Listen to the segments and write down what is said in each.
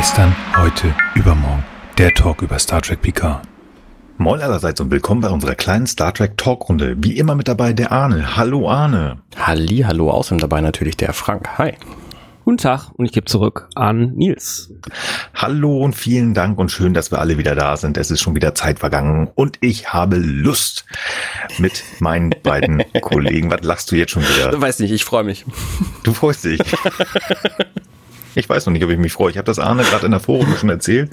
Gestern, heute, übermorgen. Der Talk über Star Trek Picard. Moin allerseits und willkommen bei unserer kleinen Star Trek Talkrunde. Wie immer mit dabei der Arne. Hallo Arne. Halli, hallo, außerdem dabei natürlich der Frank. Hi. Guten Tag und ich gebe zurück an Nils. Hallo und vielen Dank und schön, dass wir alle wieder da sind. Es ist schon wieder Zeit vergangen und ich habe Lust mit meinen beiden Kollegen. Was lachst du jetzt schon wieder? Du weißt nicht, ich freue mich. Du freust dich. Ich weiß noch nicht, ob ich mich freue. Ich habe das Arne gerade in der Forum schon erzählt.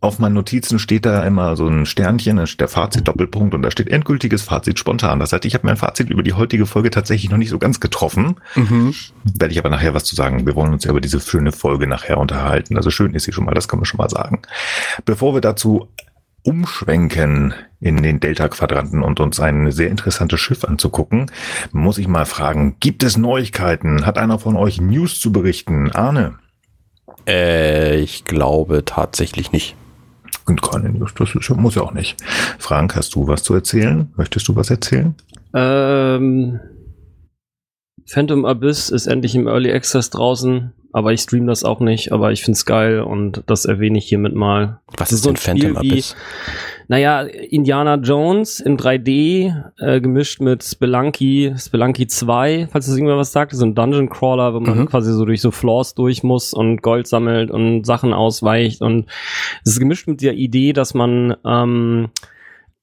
Auf meinen Notizen steht da immer so ein Sternchen, da steht der Fazit Doppelpunkt und da steht endgültiges Fazit spontan. Das heißt, ich habe mein Fazit über die heutige Folge tatsächlich noch nicht so ganz getroffen. Mhm. Werde ich aber nachher was zu sagen. Wir wollen uns ja über diese schöne Folge nachher unterhalten. Also schön ist sie schon mal, das können wir schon mal sagen. Bevor wir dazu umschwenken in den Delta-Quadranten und uns ein sehr interessantes Schiff anzugucken, muss ich mal fragen, gibt es Neuigkeiten? Hat einer von euch News zu berichten? Arne? Äh, ich glaube tatsächlich nicht. Und keine News, das ist, muss ja auch nicht. Frank, hast du was zu erzählen? Möchtest du was erzählen? Ähm, Phantom Abyss ist endlich im Early Access draußen, aber ich stream das auch nicht, aber ich find's geil und das erwähne ich hiermit mal. Was ist so ein Phantom Abyss? Naja, Indiana Jones in 3D, äh, gemischt mit Spelunky, Spelunky 2, falls das irgendwer was sagt, so ein Dungeon Crawler, wo man mhm. quasi so durch so Floors durch muss und Gold sammelt und Sachen ausweicht und es ist gemischt mit der Idee, dass man ähm,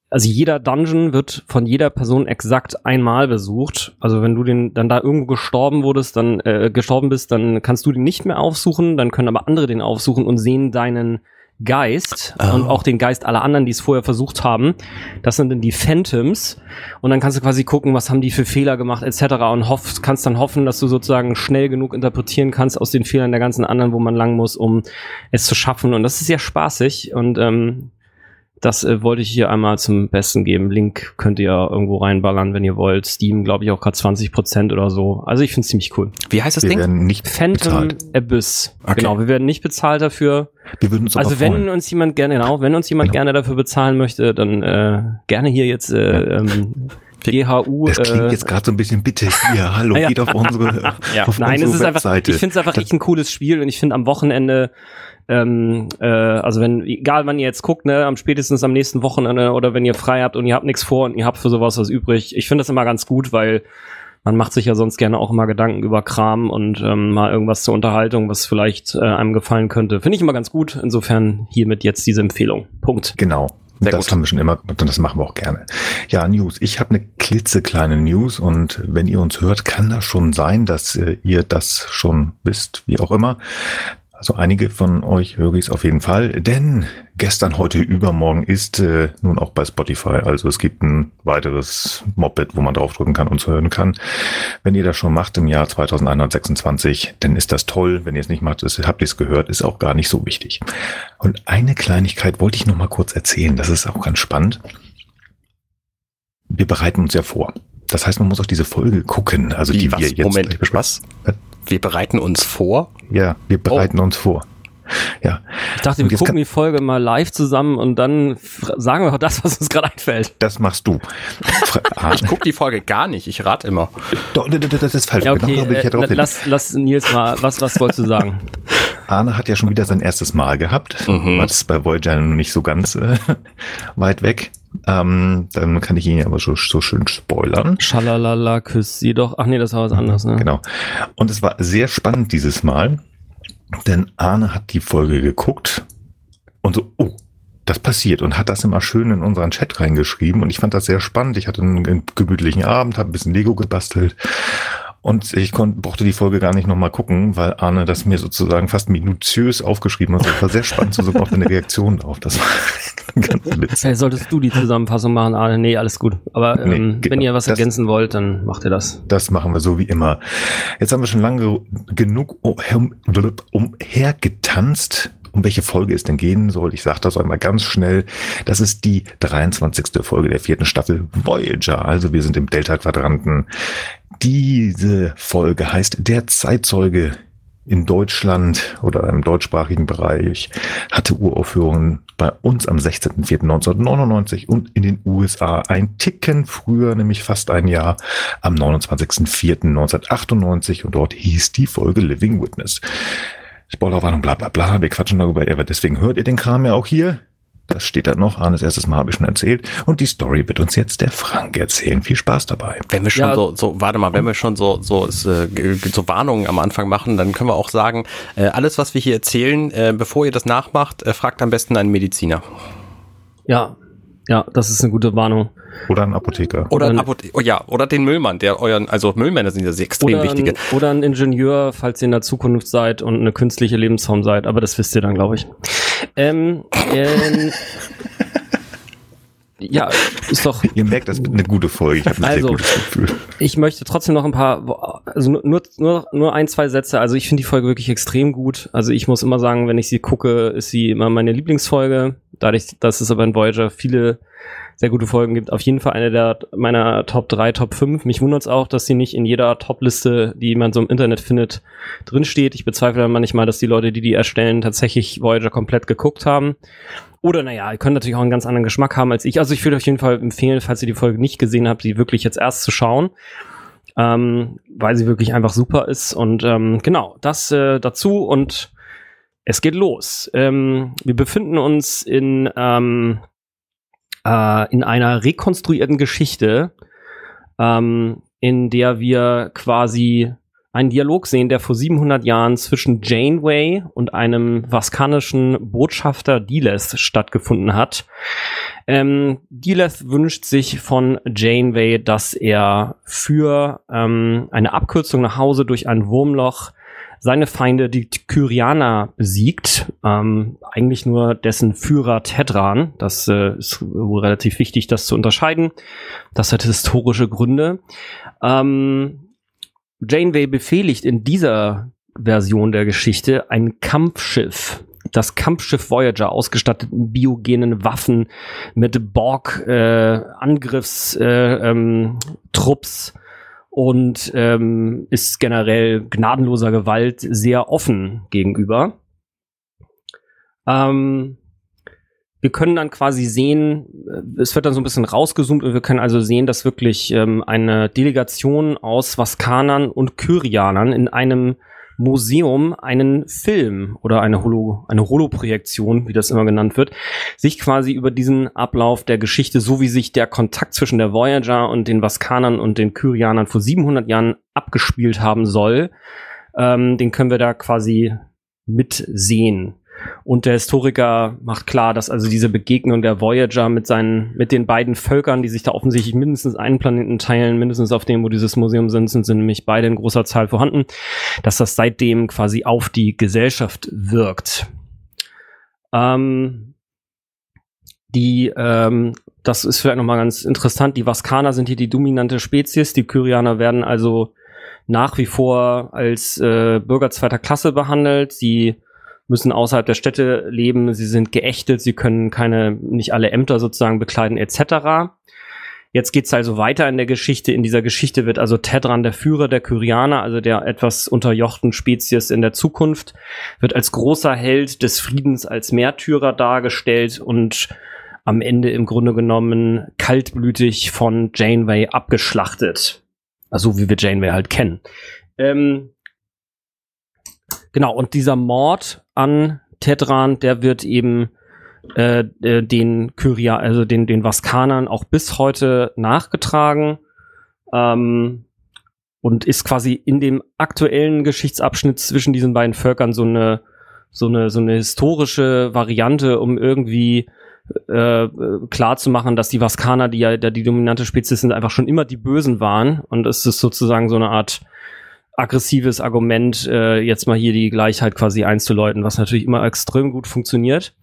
also jeder Dungeon wird von jeder Person exakt einmal besucht. Also wenn du den dann da irgendwo gestorben wurdest, dann äh, gestorben bist, dann kannst du den nicht mehr aufsuchen, dann können aber andere den aufsuchen und sehen deinen Geist oh. und auch den Geist aller anderen, die es vorher versucht haben. Das sind dann die Phantoms. Und dann kannst du quasi gucken, was haben die für Fehler gemacht, etc. Und hoff, kannst dann hoffen, dass du sozusagen schnell genug interpretieren kannst aus den Fehlern der ganzen anderen, wo man lang muss, um es zu schaffen. Und das ist sehr spaßig. Und ähm, das äh, wollte ich hier einmal zum Besten geben. Link könnt ihr irgendwo reinballern, wenn ihr wollt. Steam, glaube ich, auch gerade 20% oder so. Also ich finde es ziemlich cool. Wie heißt das wir Ding? Werden nicht Phantom bezahlt. Abyss. Okay. Genau, wir werden nicht bezahlt dafür. Wir würden uns Also wenn freuen. uns jemand gerne, genau, wenn uns jemand genau. gerne dafür bezahlen möchte, dann äh, gerne hier jetzt äh, ähm, GHU. Das klingt äh, jetzt gerade so ein bisschen bitte hier, hallo, ja. geht auf unsere, ja. auf Nein, unsere es ist Webseite. einfach, ich finde es einfach das echt ein cooles Spiel und ich finde am Wochenende ähm, äh, also wenn, egal wann ihr jetzt guckt, ne, am spätestens am nächsten Wochenende oder wenn ihr frei habt und ihr habt nichts vor und ihr habt für sowas was übrig, ich finde das immer ganz gut, weil man macht sich ja sonst gerne auch immer Gedanken über Kram und ähm, mal irgendwas zur Unterhaltung, was vielleicht äh, einem gefallen könnte. Finde ich immer ganz gut. Insofern hiermit jetzt diese Empfehlung. Punkt. Genau. Sehr das gut. haben wir schon immer gemacht und das machen wir auch gerne. Ja, News. Ich habe eine klitzekleine News und wenn ihr uns hört, kann das schon sein, dass äh, ihr das schon wisst, wie auch immer. Also einige von euch höre ich es auf jeden Fall, denn gestern, heute, übermorgen ist äh, nun auch bei Spotify. Also es gibt ein weiteres Moped, wo man draufdrücken kann und hören kann. Wenn ihr das schon macht im Jahr 2126, dann ist das toll. Wenn ihr es nicht macht, ist, habt ihr es gehört, ist auch gar nicht so wichtig. Und eine Kleinigkeit wollte ich noch mal kurz erzählen. Das ist auch ganz spannend. Wir bereiten uns ja vor. Das heißt, man muss auch diese Folge gucken. Also Wie, die was? wir jetzt Moment, was? Wir bereiten uns vor? Ja, wir bereiten oh. uns vor. Ja. Ich dachte, wir gucken die Folge mal live zusammen und dann sagen wir auch das, was uns gerade einfällt. Das machst du. ich gucke die Folge gar nicht, ich rate immer. Doch, das ist falsch. Ja, okay, genau, äh, lass, lass Nils mal, was, was wolltest du sagen? Arne hat ja schon wieder sein erstes Mal gehabt. Mhm. Was bei Voyager nicht so ganz äh, weit weg. Ähm, dann kann ich ihn aber so, so schön spoilern. Schalalala, küss sie doch. Ach nee, das war was anderes, ne? Genau. Und es war sehr spannend dieses Mal, denn Arne hat die Folge geguckt und so, oh, das passiert und hat das immer schön in unseren Chat reingeschrieben und ich fand das sehr spannend. Ich hatte einen gemütlichen Abend, habe ein bisschen Lego gebastelt und ich konnte, brauchte die Folge gar nicht nochmal gucken, weil Arne das mir sozusagen fast minutiös aufgeschrieben hat. Das war sehr spannend zu suchen auf deine Reaktion drauf. Das war ganz witzig. Hey, solltest du die Zusammenfassung machen, Arne? Nee, alles gut. Aber ähm, nee, genau. wenn ihr was das, ergänzen wollt, dann macht ihr das. Das machen wir so wie immer. Jetzt haben wir schon lange genug umhergetanzt um welche Folge es denn gehen soll. Ich sage das einmal ganz schnell. Das ist die 23. Folge der vierten Staffel Voyager. Also wir sind im Delta-Quadranten. Diese Folge heißt Der Zeitzeuge in Deutschland oder im deutschsprachigen Bereich hatte Uraufführungen bei uns am 16.04.1999 und in den USA ein Ticken früher, nämlich fast ein Jahr, am 29.04.1998 und dort hieß die Folge Living Witness. Spoilerwarnung, bla bla bla. Wir quatschen darüber, deswegen hört ihr den Kram ja auch hier. Das steht da noch. Arnes erstes Mal habe ich schon erzählt. Und die Story wird uns jetzt der Frank erzählen. Viel Spaß dabei. Wenn wir schon ja. so, so, warte mal, wenn wir schon so, so, so, so Warnungen am Anfang machen, dann können wir auch sagen, äh, alles, was wir hier erzählen, äh, bevor ihr das nachmacht, äh, fragt am besten einen Mediziner. Ja, ja, das ist eine gute Warnung. Oder ein Apotheker. Oder ein Apotheker. Oh ja, oder den Müllmann, der euren, also Müllmänner sind ja sehr extrem oder wichtige. Ein, oder ein Ingenieur, falls ihr in der Zukunft seid und eine künstliche Lebensform seid, aber das wisst ihr dann, glaube ich. Ähm, ähm, ja, ist doch. Ihr merkt, das wird eine gute Folge. Ich habe ein also, sehr gutes Gefühl. Ich möchte trotzdem noch ein paar, also nur, nur, nur ein, zwei Sätze. Also ich finde die Folge wirklich extrem gut. Also ich muss immer sagen, wenn ich sie gucke, ist sie immer meine Lieblingsfolge. Dadurch, dass es aber in Voyager viele sehr gute Folgen gibt. Auf jeden Fall eine der meiner Top 3, Top 5. Mich wundert es auch, dass sie nicht in jeder Top-Liste, die man so im Internet findet, drinsteht. Ich bezweifle manchmal, dass die Leute, die die erstellen, tatsächlich Voyager komplett geguckt haben. Oder naja, ihr könnt natürlich auch einen ganz anderen Geschmack haben als ich. Also ich würde auf jeden Fall empfehlen, falls ihr die Folge nicht gesehen habt, sie wirklich jetzt erst zu schauen. Ähm, weil sie wirklich einfach super ist. Und ähm, genau, das äh, dazu und es geht los. Ähm, wir befinden uns in ähm, äh, in einer rekonstruierten Geschichte, ähm, in der wir quasi einen Dialog sehen, der vor 700 Jahren zwischen Janeway und einem vaskanischen Botschafter Diles stattgefunden hat. Ähm, Diles wünscht sich von Janeway, dass er für ähm, eine Abkürzung nach Hause durch ein Wurmloch seine Feinde, die Kyrianer, besiegt. Ähm, eigentlich nur dessen Führer Tedran. Das äh, ist wohl relativ wichtig, das zu unterscheiden. Das hat historische Gründe. Ähm, Janeway befehligt in dieser Version der Geschichte ein Kampfschiff. Das Kampfschiff Voyager, ausgestattet mit biogenen Waffen, mit Borg-Angriffstrupps, äh, ähm, und ähm, ist generell gnadenloser Gewalt sehr offen gegenüber. Ähm, wir können dann quasi sehen, äh, es wird dann so ein bisschen rausgezoomt und wir können also sehen, dass wirklich ähm, eine Delegation aus Vaskanern und Kyrianern in einem Museum einen Film oder eine Holo, eine Holoprojektion, wie das immer genannt wird, sich quasi über diesen Ablauf der Geschichte, so wie sich der Kontakt zwischen der Voyager und den Vaskanern und den Kyrianern vor 700 Jahren abgespielt haben soll, ähm, den können wir da quasi mitsehen. Und der Historiker macht klar, dass also diese Begegnung der Voyager mit seinen, mit den beiden Völkern, die sich da offensichtlich mindestens einen Planeten teilen, mindestens auf dem, wo dieses Museum sind, sind, sind nämlich beide in großer Zahl vorhanden, dass das seitdem quasi auf die Gesellschaft wirkt. Ähm, die, ähm, das ist vielleicht nochmal ganz interessant, die Vaskaner sind hier die dominante Spezies, die Kyrianer werden also nach wie vor als äh, Bürger zweiter Klasse behandelt. Sie müssen außerhalb der Städte leben, sie sind geächtet, sie können keine, nicht alle Ämter sozusagen bekleiden, etc. Jetzt geht's also weiter in der Geschichte. In dieser Geschichte wird also Tedran, der Führer der Kyrianer, also der etwas unterjochten Spezies in der Zukunft, wird als großer Held des Friedens, als Märtyrer dargestellt und am Ende im Grunde genommen kaltblütig von Janeway abgeschlachtet. Also wie wir Janeway halt kennen. Ähm, Genau, und dieser Mord an Tedran, der wird eben äh, äh, den Kyria, also den, den Vaskanern auch bis heute nachgetragen. Ähm, und ist quasi in dem aktuellen Geschichtsabschnitt zwischen diesen beiden Völkern so eine so eine so eine historische Variante, um irgendwie äh, klar zu machen, dass die Vaskaner, die ja die dominante Spezies sind, einfach schon immer die Bösen waren und es ist sozusagen so eine Art aggressives Argument, äh, jetzt mal hier die Gleichheit quasi einzuläuten, was natürlich immer extrem gut funktioniert.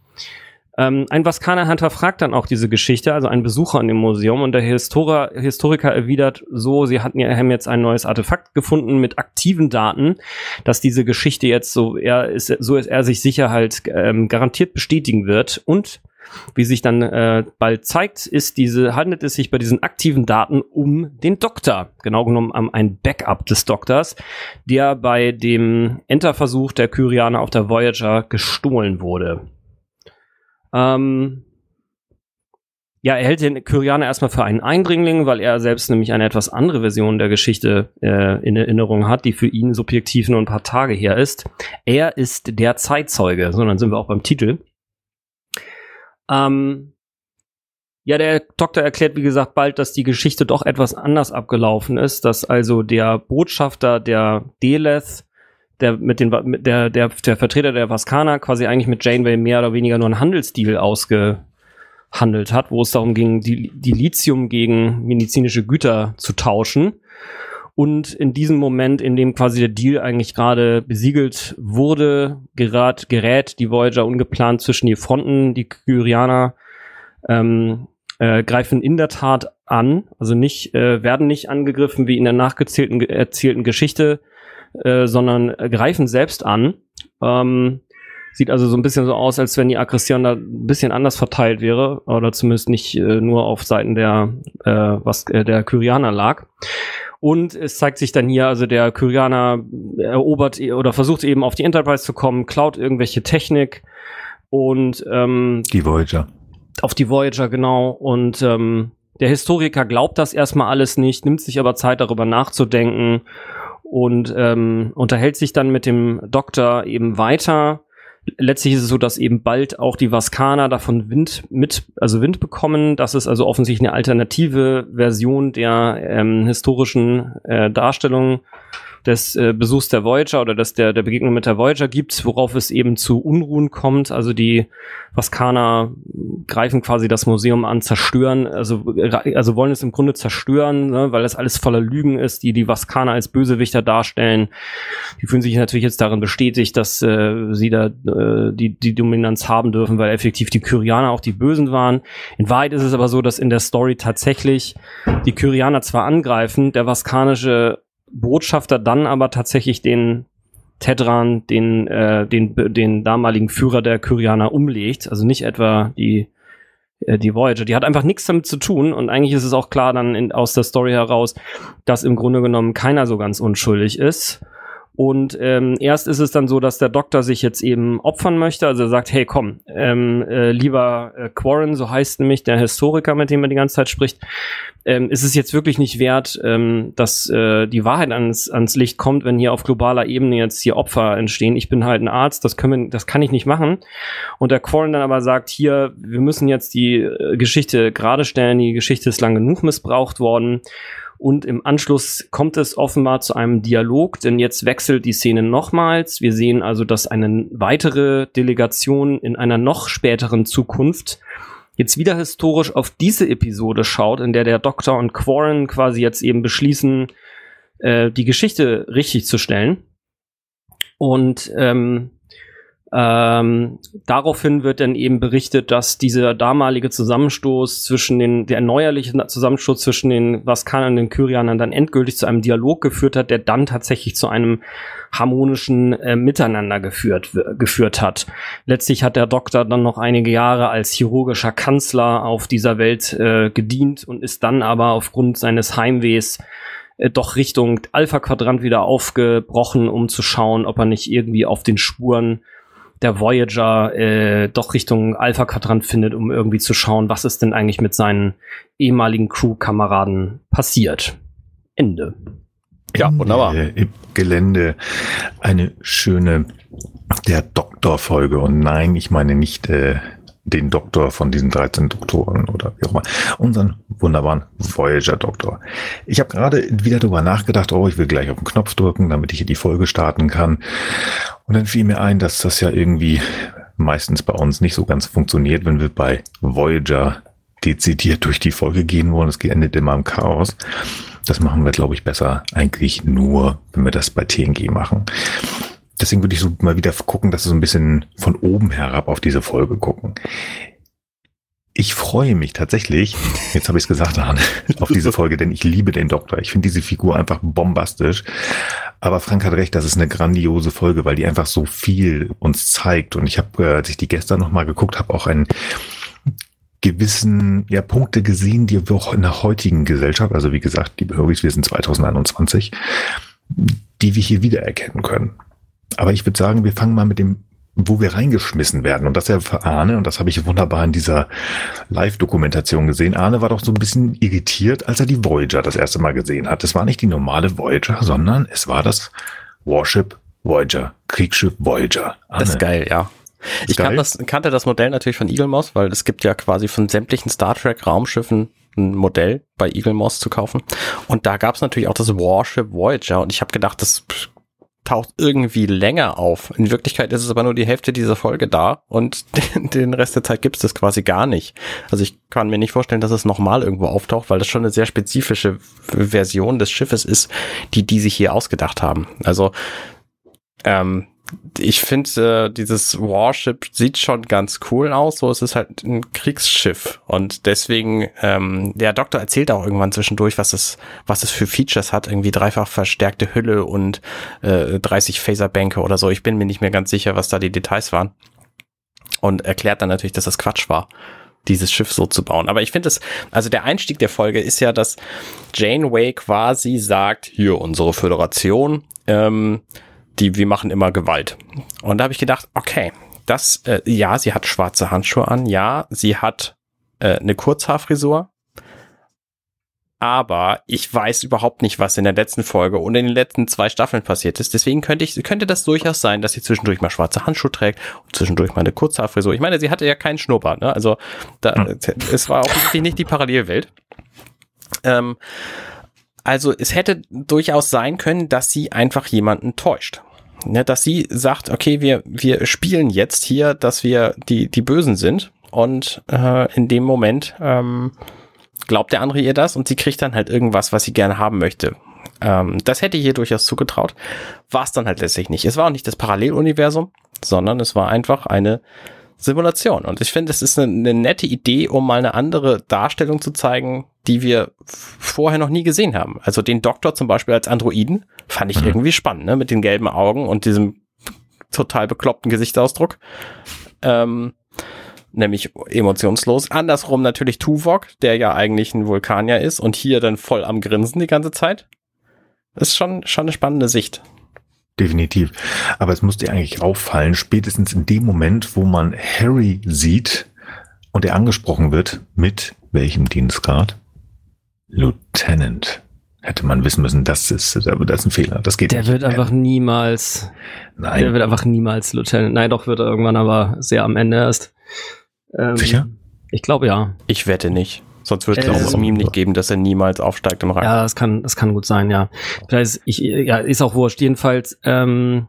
Ähm, ein Vaskaner Hunter fragt dann auch diese Geschichte, also ein Besucher an dem Museum, und der Historiker, Historiker erwidert so, sie hatten ja, haben jetzt ein neues Artefakt gefunden mit aktiven Daten, dass diese Geschichte jetzt so er ist, so ist er sich sicher halt ähm, garantiert bestätigen wird und wie sich dann äh, bald zeigt, ist diese, handelt es sich bei diesen aktiven Daten um den Doktor. Genau genommen um ein Backup des Doktors, der bei dem Enterversuch der Kyrianer auf der Voyager gestohlen wurde. Ähm, ja, er hält den Kyrianer erstmal für einen Eindringling, weil er selbst nämlich eine etwas andere Version der Geschichte äh, in Erinnerung hat, die für ihn subjektiv nur ein paar Tage her ist. Er ist der Zeitzeuge, so dann sind wir auch beim Titel. Ähm, ja, der Doktor erklärt, wie gesagt, bald, dass die Geschichte doch etwas anders abgelaufen ist, dass also der Botschafter der Deleth, der mit den der, der, der Vertreter der Vaskana quasi eigentlich mit Janeway mehr oder weniger nur einen Handelsdeal ausgehandelt hat, wo es darum ging, die, die Lithium gegen medizinische Güter zu tauschen. Und in diesem Moment, in dem quasi der Deal eigentlich gerade besiegelt wurde, gerät, gerät die Voyager ungeplant zwischen die Fronten. Die Kyrianer ähm, äh, greifen in der Tat an, also nicht, äh, werden nicht angegriffen wie in der nachgezählten erzählten Geschichte, äh, sondern greifen selbst an. Ähm, sieht also so ein bisschen so aus, als wenn die Aggression da ein bisschen anders verteilt wäre, oder zumindest nicht äh, nur auf Seiten der, äh, was äh, der Kyrianer lag. Und es zeigt sich dann hier, also der Kyrianer erobert oder versucht eben auf die Enterprise zu kommen, klaut irgendwelche Technik und ähm, die Voyager. Auf die Voyager, genau. Und ähm, der Historiker glaubt das erstmal alles nicht, nimmt sich aber Zeit, darüber nachzudenken und ähm, unterhält sich dann mit dem Doktor eben weiter letztlich ist es so, dass eben bald auch die Vaskaner davon Wind mit, also Wind bekommen. Das ist also offensichtlich eine alternative Version der ähm, historischen äh, Darstellung des äh, Besuchs der Voyager oder des, der, der Begegnung mit der Voyager gibt, worauf es eben zu Unruhen kommt. Also die Vaskaner greifen quasi das Museum an, zerstören, also, also wollen es im Grunde zerstören, ne, weil das alles voller Lügen ist, die die Vaskaner als Bösewichter darstellen. Die fühlen sich natürlich jetzt darin bestätigt, dass äh, sie da äh, die, die Dominanz haben dürfen, weil effektiv die Kyrianer auch die Bösen waren. In Wahrheit ist es aber so, dass in der Story tatsächlich die Kyrianer zwar angreifen, der vaskanische Botschafter dann aber tatsächlich den Tedran, den, äh, den, den damaligen Führer der Kyrianer umlegt. Also nicht etwa die, äh, die Voyager. Die hat einfach nichts damit zu tun. Und eigentlich ist es auch klar dann in, aus der Story heraus, dass im Grunde genommen keiner so ganz unschuldig ist. Und ähm, erst ist es dann so, dass der Doktor sich jetzt eben opfern möchte. Also er sagt, hey, komm, ähm, äh, lieber äh, Quarren, so heißt nämlich der Historiker, mit dem er die ganze Zeit spricht, ähm, ist es jetzt wirklich nicht wert, ähm, dass äh, die Wahrheit ans, ans Licht kommt, wenn hier auf globaler Ebene jetzt hier Opfer entstehen. Ich bin halt ein Arzt, das können wir, das kann ich nicht machen. Und der Quarren dann aber sagt, hier, wir müssen jetzt die äh, Geschichte gerade stellen, die Geschichte ist lang genug missbraucht worden. Und im Anschluss kommt es offenbar zu einem Dialog, denn jetzt wechselt die Szene nochmals. Wir sehen also, dass eine weitere Delegation in einer noch späteren Zukunft jetzt wieder historisch auf diese Episode schaut, in der der Doktor und Quarren quasi jetzt eben beschließen, äh, die Geschichte richtig zu stellen. Und ähm, ähm, daraufhin wird dann eben berichtet, dass dieser damalige Zusammenstoß zwischen den, der neuerliche Zusammenstoß zwischen den Vaskanern und den Kyrianern dann endgültig zu einem Dialog geführt hat, der dann tatsächlich zu einem harmonischen äh, Miteinander geführt, geführt hat. Letztlich hat der Doktor dann noch einige Jahre als chirurgischer Kanzler auf dieser Welt äh, gedient und ist dann aber aufgrund seines Heimwehs äh, doch Richtung Alpha-Quadrant wieder aufgebrochen, um zu schauen, ob er nicht irgendwie auf den Spuren der Voyager äh, doch Richtung Alpha-Quadrant findet, um irgendwie zu schauen, was ist denn eigentlich mit seinen ehemaligen Crew-Kameraden passiert. Ende. Ja, wunderbar. Im Gelände eine schöne der Doktor-Folge. Und nein, ich meine nicht äh, den Doktor von diesen 13 Doktoren oder wie auch immer, unseren wunderbaren Voyager-Doktor. Ich habe gerade wieder darüber nachgedacht, oh, ich will gleich auf den Knopf drücken, damit ich hier die Folge starten kann. Und dann fiel mir ein, dass das ja irgendwie meistens bei uns nicht so ganz funktioniert, wenn wir bei Voyager dezidiert durch die Folge gehen wollen. Es endet immer im Chaos. Das machen wir, glaube ich, besser eigentlich nur, wenn wir das bei TNG machen deswegen würde ich so mal wieder gucken, dass wir so ein bisschen von oben herab auf diese Folge gucken. Ich freue mich tatsächlich, jetzt habe ich es gesagt, Arne, auf diese Folge, denn ich liebe den Doktor. Ich finde diese Figur einfach bombastisch. Aber Frank hat recht, das ist eine grandiose Folge, weil die einfach so viel uns zeigt. Und ich habe, äh, als ich die gestern nochmal geguckt habe, auch einen gewissen ja, Punkte gesehen, die wir auch in der heutigen Gesellschaft, also wie gesagt, liebe Höris, wir sind 2021, die wir hier wiedererkennen können. Aber ich würde sagen, wir fangen mal mit dem wo wir reingeschmissen werden. Und das ja für Arne, und das habe ich wunderbar in dieser Live-Dokumentation gesehen. Arne war doch so ein bisschen irritiert, als er die Voyager das erste Mal gesehen hat. Es war nicht die normale Voyager, sondern es war das Warship Voyager, Kriegsschiff Voyager. Arne. Das ist geil, ja. Ich kan das, kannte das Modell natürlich von Eagle Moss, weil es gibt ja quasi von sämtlichen Star Trek Raumschiffen ein Modell bei Eagle Moss zu kaufen. Und da gab es natürlich auch das Warship Voyager. Und ich habe gedacht, das taucht irgendwie länger auf. In Wirklichkeit ist es aber nur die Hälfte dieser Folge da und den, Rest der Zeit gibt es quasi gar nicht. Also ich kann mir nicht vorstellen, dass es nochmal irgendwo auftaucht, weil das schon eine sehr spezifische Version des Schiffes ist, die die sich hier ausgedacht haben. Also ähm, ich finde, äh, dieses Warship sieht schon ganz cool aus. So, es ist halt ein Kriegsschiff. Und deswegen, ähm, der Doktor erzählt auch irgendwann zwischendurch, was es, was es für Features hat. Irgendwie dreifach verstärkte Hülle und äh, 30 Phaserbänke oder so. Ich bin mir nicht mehr ganz sicher, was da die Details waren. Und erklärt dann natürlich, dass das Quatsch war dieses Schiff so zu bauen. Aber ich finde es, also der Einstieg der Folge ist ja, dass Janeway quasi sagt, hier unsere Föderation, ähm, die, wir machen immer Gewalt. Und da habe ich gedacht, okay, das, äh, ja, sie hat schwarze Handschuhe an, ja, sie hat äh, eine Kurzhaarfrisur, aber ich weiß überhaupt nicht, was in der letzten Folge und in den letzten zwei Staffeln passiert ist. Deswegen könnte ich, könnte das durchaus sein, dass sie zwischendurch mal schwarze Handschuhe trägt und zwischendurch mal eine Kurzhaarfrisur. Ich meine, sie hatte ja keinen Schnurrbart, ne? Also da, hm. es war auch wirklich nicht die Parallelwelt. Ähm, also es hätte durchaus sein können, dass sie einfach jemanden täuscht ne, dass sie sagt, okay, wir, wir spielen jetzt hier, dass wir die, die Bösen sind. Und äh, in dem Moment ähm, glaubt der andere ihr das und sie kriegt dann halt irgendwas, was sie gerne haben möchte. Ähm, das hätte ich ihr durchaus zugetraut. War es dann halt letztlich nicht. Es war auch nicht das Paralleluniversum, sondern es war einfach eine Simulation. Und ich finde, es ist eine, eine, nette Idee, um mal eine andere Darstellung zu zeigen, die wir vorher noch nie gesehen haben. Also den Doktor zum Beispiel als Androiden fand ich mhm. irgendwie spannend, ne? Mit den gelben Augen und diesem total bekloppten Gesichtsausdruck. Ähm, nämlich emotionslos. Andersrum natürlich Tuvok, der ja eigentlich ein Vulkanier ist und hier dann voll am Grinsen die ganze Zeit. Das ist schon, schon eine spannende Sicht. Definitiv. Aber es muss dir eigentlich auffallen, spätestens in dem Moment, wo man Harry sieht und er angesprochen wird, mit welchem Dienstgrad? Lieutenant. Hätte man wissen müssen, das ist, das ist ein Fehler. Das geht Der nicht. wird einfach niemals. Nein. Der wird einfach niemals Lieutenant. Nein, doch wird er irgendwann, aber sehr am Ende erst. Ähm, Sicher? Ich glaube ja. Ich wette nicht. Sonst würde es äh, Meme nicht geben, dass er niemals aufsteigt im Rang. Ja, das kann, das kann gut sein, ja. Vielleicht, ich, ja, ist auch wurscht. Jedenfalls, ähm,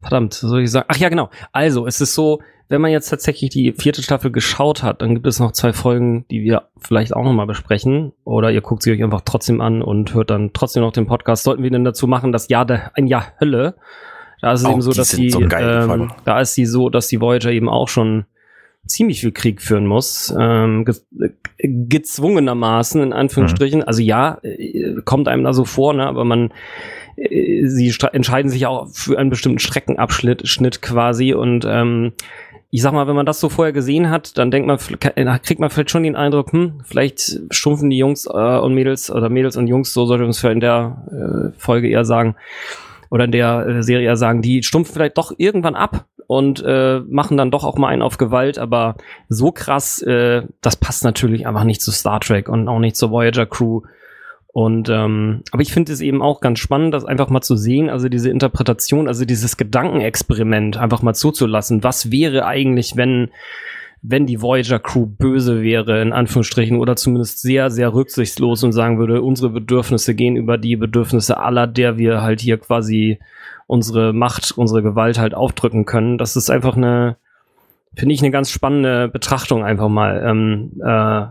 verdammt, soll ich sagen? Ach ja, genau. Also, es ist so, wenn man jetzt tatsächlich die vierte Staffel geschaut hat, dann gibt es noch zwei Folgen, die wir vielleicht auch nochmal besprechen. Oder ihr guckt sie euch einfach trotzdem an und hört dann trotzdem noch den Podcast. Sollten wir denn dazu machen, das Jahr der, ein Jahr Hölle. Da ist es oh, eben so, dass die, so ähm, da ist sie so, dass die Voyager eben auch schon ziemlich viel Krieg führen muss, ähm, ge gezwungenermaßen in Anführungsstrichen. Mhm. Also ja, äh, kommt einem da so vor, ne? aber man äh, sie entscheiden sich auch für einen bestimmten Streckenabschnitt Schnitt quasi und ähm, ich sag mal, wenn man das so vorher gesehen hat, dann denkt man, äh, kriegt man vielleicht schon den Eindruck, hm, vielleicht stumpfen die Jungs äh, und Mädels oder Mädels und Jungs, so sollte man es in der äh, Folge eher sagen, oder in der äh, Serie eher sagen, die stumpfen vielleicht doch irgendwann ab und äh, machen dann doch auch mal einen auf Gewalt, aber so krass, äh, das passt natürlich einfach nicht zu Star Trek und auch nicht zur Voyager Crew. Und ähm, aber ich finde es eben auch ganz spannend, das einfach mal zu sehen, also diese Interpretation, also dieses Gedankenexperiment einfach mal zuzulassen. Was wäre eigentlich, wenn wenn die Voyager Crew böse wäre, in Anführungsstrichen, oder zumindest sehr, sehr rücksichtslos und sagen würde, unsere Bedürfnisse gehen über die Bedürfnisse aller, der wir halt hier quasi unsere Macht, unsere Gewalt halt aufdrücken können. Das ist einfach eine, finde ich, eine ganz spannende Betrachtung einfach mal. Ähm, äh,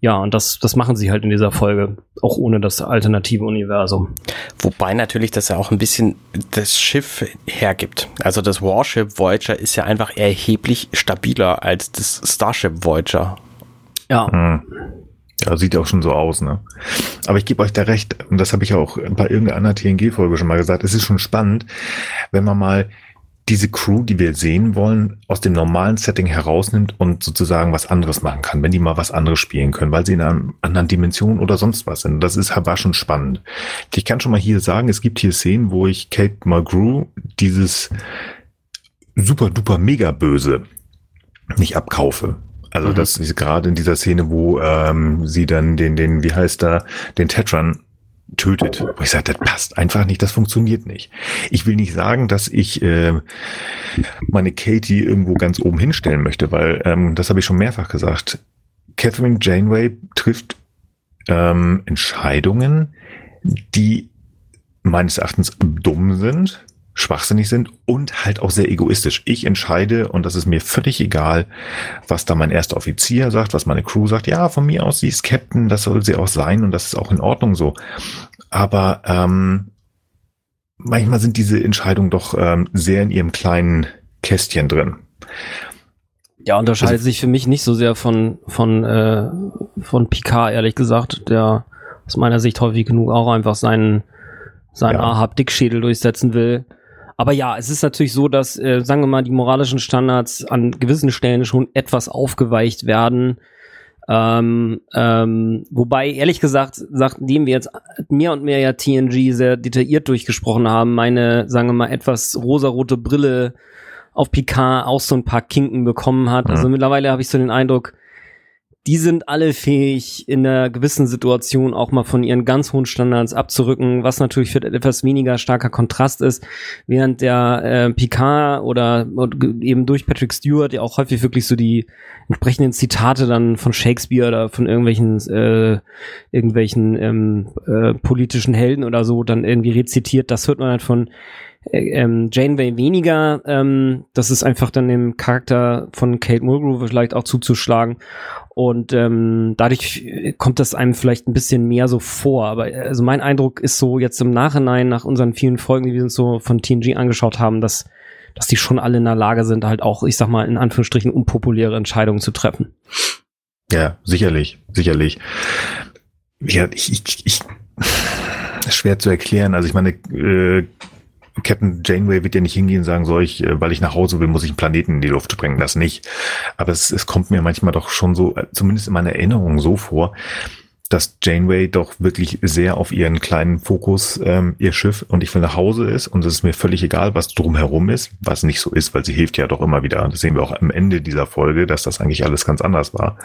ja, und das, das machen sie halt in dieser Folge, auch ohne das alternative Universum. Wobei natürlich das ja auch ein bisschen das Schiff hergibt. Also das Warship Voyager ist ja einfach erheblich stabiler als das Starship Voyager. Ja. Hm. Ja, sieht auch schon so aus, ne? Aber ich gebe euch da recht, und das habe ich auch bei irgendeiner TNG-Folge schon mal gesagt, es ist schon spannend, wenn man mal diese Crew, die wir sehen wollen, aus dem normalen Setting herausnimmt und sozusagen was anderes machen kann, wenn die mal was anderes spielen können, weil sie in einer anderen Dimension oder sonst was sind. Das ist, war schon spannend. Ich kann schon mal hier sagen, es gibt hier Szenen, wo ich Kate Mulgrew dieses super duper mega böse nicht abkaufe. Also mhm. das ist gerade in dieser Szene, wo ähm, sie dann den, den, wie heißt da, den Tetran tötet. Wo ich sage, das passt einfach nicht, das funktioniert nicht. Ich will nicht sagen, dass ich äh, meine Katie irgendwo ganz oben hinstellen möchte, weil ähm, das habe ich schon mehrfach gesagt. Catherine Janeway trifft ähm, Entscheidungen, die meines Erachtens dumm sind, schwachsinnig sind und halt auch sehr egoistisch. Ich entscheide und das ist mir völlig egal, was da mein erster Offizier sagt, was meine Crew sagt. Ja, von mir aus, sie ist Captain, das soll sie auch sein und das ist auch in Ordnung so. Aber ähm, manchmal sind diese Entscheidungen doch ähm, sehr in ihrem kleinen Kästchen drin. Ja, unterscheidet also, sich für mich nicht so sehr von von äh, von Picard ehrlich gesagt, der aus meiner Sicht häufig genug auch einfach seinen seinen ja. Ahab Dickschädel durchsetzen will. Aber ja, es ist natürlich so, dass, äh, sagen wir mal, die moralischen Standards an gewissen Stellen schon etwas aufgeweicht werden. Ähm, ähm, wobei, ehrlich gesagt, nachdem wir jetzt mehr und mehr ja TNG sehr detailliert durchgesprochen haben, meine, sagen wir mal, etwas rosarote Brille auf Picard auch so ein paar Kinken bekommen hat. Also mhm. mittlerweile habe ich so den Eindruck, die sind alle fähig, in einer gewissen Situation auch mal von ihren ganz hohen Standards abzurücken, was natürlich für etwas weniger starker Kontrast ist, während der äh, Picard oder, oder eben durch Patrick Stewart ja auch häufig wirklich so die entsprechenden Zitate dann von Shakespeare oder von irgendwelchen äh, irgendwelchen ähm, äh, politischen Helden oder so dann irgendwie rezitiert. Das hört man halt von ähm, Janeway weniger. Ähm, das ist einfach dann dem Charakter von Kate Mulgrew vielleicht auch zuzuschlagen. Und ähm, dadurch kommt das einem vielleicht ein bisschen mehr so vor. Aber äh, also mein Eindruck ist so jetzt im Nachhinein, nach unseren vielen Folgen, die wir uns so von TNG angeschaut haben, dass, dass die schon alle in der Lage sind, halt auch, ich sag mal, in Anführungsstrichen unpopuläre Entscheidungen zu treffen. Ja, sicherlich, sicherlich. Ja, ich, ich, ich schwer zu erklären. Also ich meine, äh, Captain Janeway wird ja nicht hingehen und sagen, soll ich, äh, weil ich nach Hause will, muss ich einen Planeten in die Luft sprengen, das nicht. Aber es, es kommt mir manchmal doch schon so, äh, zumindest in meiner Erinnerung so vor, dass Janeway doch wirklich sehr auf ihren kleinen Fokus, ähm, ihr Schiff und ich will nach Hause ist und es ist mir völlig egal, was drumherum ist, was nicht so ist, weil sie hilft ja doch immer wieder. Das sehen wir auch am Ende dieser Folge, dass das eigentlich alles ganz anders war.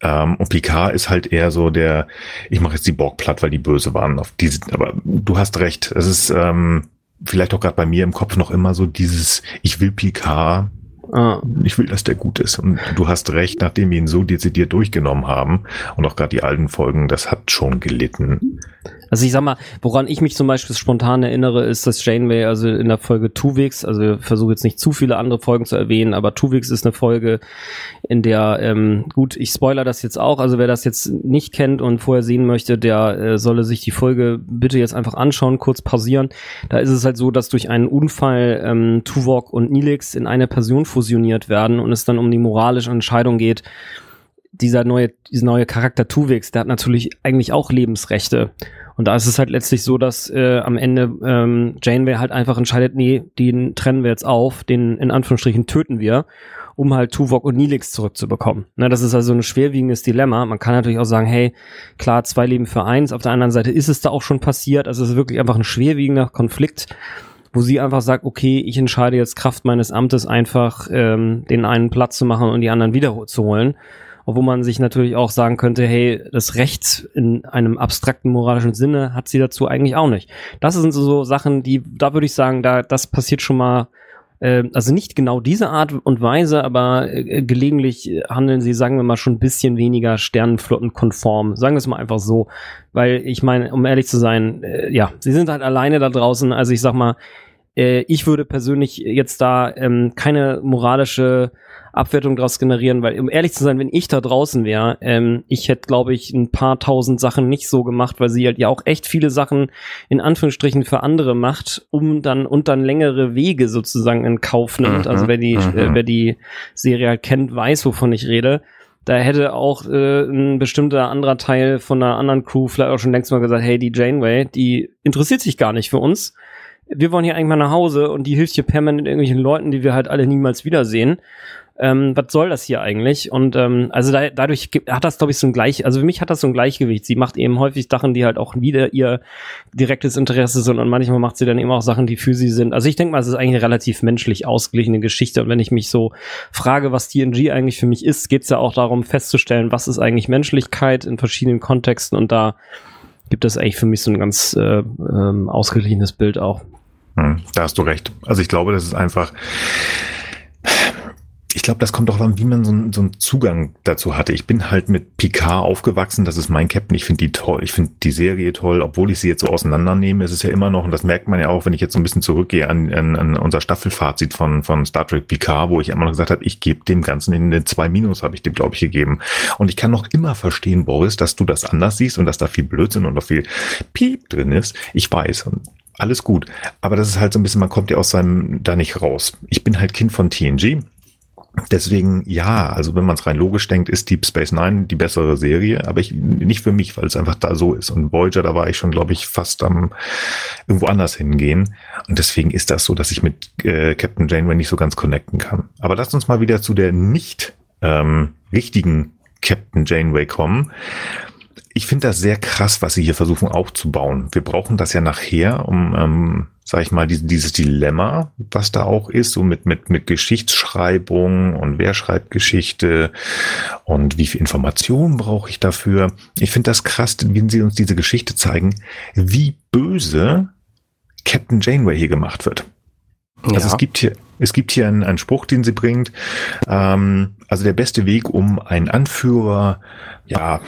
Ähm, und Picard ist halt eher so der, ich mache jetzt die Borg platt, weil die böse waren. Auf diese, aber du hast recht. Es ist ähm, vielleicht auch gerade bei mir im Kopf noch immer so dieses, ich will Picard, ah. ich will, dass der gut ist. Und du hast recht, nachdem wir ihn so dezidiert durchgenommen haben und auch gerade die alten Folgen, das hat schon gelitten. Also ich sag mal, woran ich mich zum Beispiel spontan erinnere, ist, dass Janeway also in der Folge Tuvix, also ich versuche jetzt nicht zu viele andere Folgen zu erwähnen, aber Tuvix ist eine Folge, in der, ähm, gut, ich spoiler das jetzt auch, also wer das jetzt nicht kennt und vorher sehen möchte, der äh, solle sich die Folge bitte jetzt einfach anschauen, kurz pausieren. Da ist es halt so, dass durch einen Unfall ähm, Tuvok und Nilix in eine Person fusioniert werden und es dann um die moralische Entscheidung geht, dieser neue, dieser neue Charakter Tuvix, der hat natürlich eigentlich auch Lebensrechte. Und da ist es halt letztlich so, dass äh, am Ende ähm, Janeway halt einfach entscheidet, nee, den trennen wir jetzt auf, den in Anführungsstrichen töten wir, um halt Tuvok und Nilix zurückzubekommen. Ne, das ist also ein schwerwiegendes Dilemma. Man kann natürlich auch sagen, hey, klar, zwei Leben für eins. Auf der anderen Seite ist es da auch schon passiert. Also es ist wirklich einfach ein schwerwiegender Konflikt wo sie einfach sagt, okay, ich entscheide jetzt Kraft meines Amtes einfach, ähm, den einen Platz zu machen und die anderen wiederzuholen obwohl man sich natürlich auch sagen könnte, hey, das Recht in einem abstrakten moralischen Sinne hat sie dazu eigentlich auch nicht. Das sind so Sachen, die, da würde ich sagen, da, das passiert schon mal äh, also nicht genau diese Art und Weise, aber äh, gelegentlich handeln sie, sagen wir mal, schon ein bisschen weniger sternenflottenkonform. Sagen wir es mal einfach so. Weil ich meine, um ehrlich zu sein, äh, ja, sie sind halt alleine da draußen. Also ich sag mal, äh, ich würde persönlich jetzt da ähm, keine moralische Abwertung daraus generieren, weil um ehrlich zu sein, wenn ich da draußen wäre, ähm, ich hätte, glaube ich, ein paar tausend Sachen nicht so gemacht, weil sie halt ja auch echt viele Sachen in Anführungsstrichen für andere macht, um dann und dann längere Wege sozusagen in Kauf nimmt. Mhm, also wer die, äh, wer die Serie halt kennt, weiß, wovon ich rede. Da hätte auch äh, ein bestimmter anderer Teil von einer anderen Crew vielleicht auch schon längst mal gesagt, hey, die Janeway, die interessiert sich gar nicht für uns. Wir wollen hier eigentlich mal nach Hause und die hilft hier permanent irgendwelchen Leuten, die wir halt alle niemals wiedersehen. Ähm, was soll das hier eigentlich? Und ähm, also da, dadurch hat das, glaube ich, so ein Gleich, also für mich hat das so ein Gleichgewicht. Sie macht eben häufig Sachen, die halt auch wieder ihr direktes Interesse sind und manchmal macht sie dann eben auch Sachen, die für sie sind. Also ich denke mal, es ist eigentlich eine relativ menschlich ausgeglichene Geschichte. Und wenn ich mich so frage, was TNG eigentlich für mich ist, geht es ja auch darum festzustellen, was ist eigentlich Menschlichkeit in verschiedenen Kontexten und da gibt es eigentlich für mich so ein ganz äh, ähm, ausgeglichenes Bild auch. Hm, da hast du recht. Also ich glaube, das ist einfach, ich glaube, das kommt auch an, wie man so, so einen Zugang dazu hatte. Ich bin halt mit Picard aufgewachsen, das ist mein Captain. Ich finde die toll, ich finde die Serie toll, obwohl ich sie jetzt so auseinandernehme. Es ist ja immer noch, und das merkt man ja auch, wenn ich jetzt so ein bisschen zurückgehe an, an, an unser Staffelfazit von, von Star Trek Picard, wo ich immer noch gesagt habe, ich gebe dem Ganzen in den zwei Minus, habe ich dem, glaube ich, gegeben. Und ich kann noch immer verstehen, Boris, dass du das anders siehst und dass da viel Blödsinn und noch viel Piep drin ist. Ich weiß. Alles gut. Aber das ist halt so ein bisschen, man kommt ja aus seinem da nicht raus. Ich bin halt Kind von TNG Deswegen ja, also wenn man es rein logisch denkt, ist Deep Space Nine die bessere Serie, aber ich, nicht für mich, weil es einfach da so ist. Und Voyager, da war ich schon, glaube ich, fast am irgendwo anders hingehen. Und deswegen ist das so, dass ich mit äh, Captain Janeway nicht so ganz connecten kann. Aber lasst uns mal wieder zu der nicht ähm, richtigen Captain Janeway kommen ich finde das sehr krass, was sie hier versuchen aufzubauen. Wir brauchen das ja nachher, um, ähm, sag ich mal, dieses, dieses Dilemma, was da auch ist, so mit, mit, mit Geschichtsschreibung und wer schreibt Geschichte und wie viel Information brauche ich dafür. Ich finde das krass, wenn sie uns diese Geschichte zeigen, wie böse Captain Janeway hier gemacht wird. Also ja. Also es gibt hier, es gibt hier einen, einen Spruch, den sie bringt. Ähm, also der beste Weg, um einen Anführer, ja,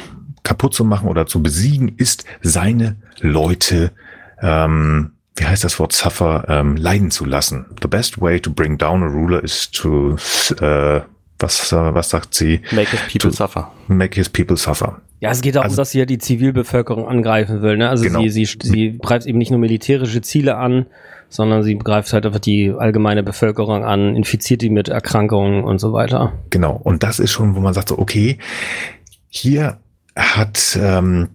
kaputt zu machen oder zu besiegen, ist seine Leute, ähm, wie heißt das Wort suffer, ähm, leiden zu lassen. The best way to bring down a ruler is to, äh, was, äh, was sagt sie? Make his people to suffer. Make his people suffer. Ja, es geht darum, also, dass sie ja die Zivilbevölkerung angreifen will. Ne? Also genau. sie, sie, sie greift eben nicht nur militärische Ziele an, sondern sie greift halt einfach die allgemeine Bevölkerung an, infiziert die mit Erkrankungen und so weiter. Genau. Und das ist schon, wo man sagt so, okay, hier hat, ähm,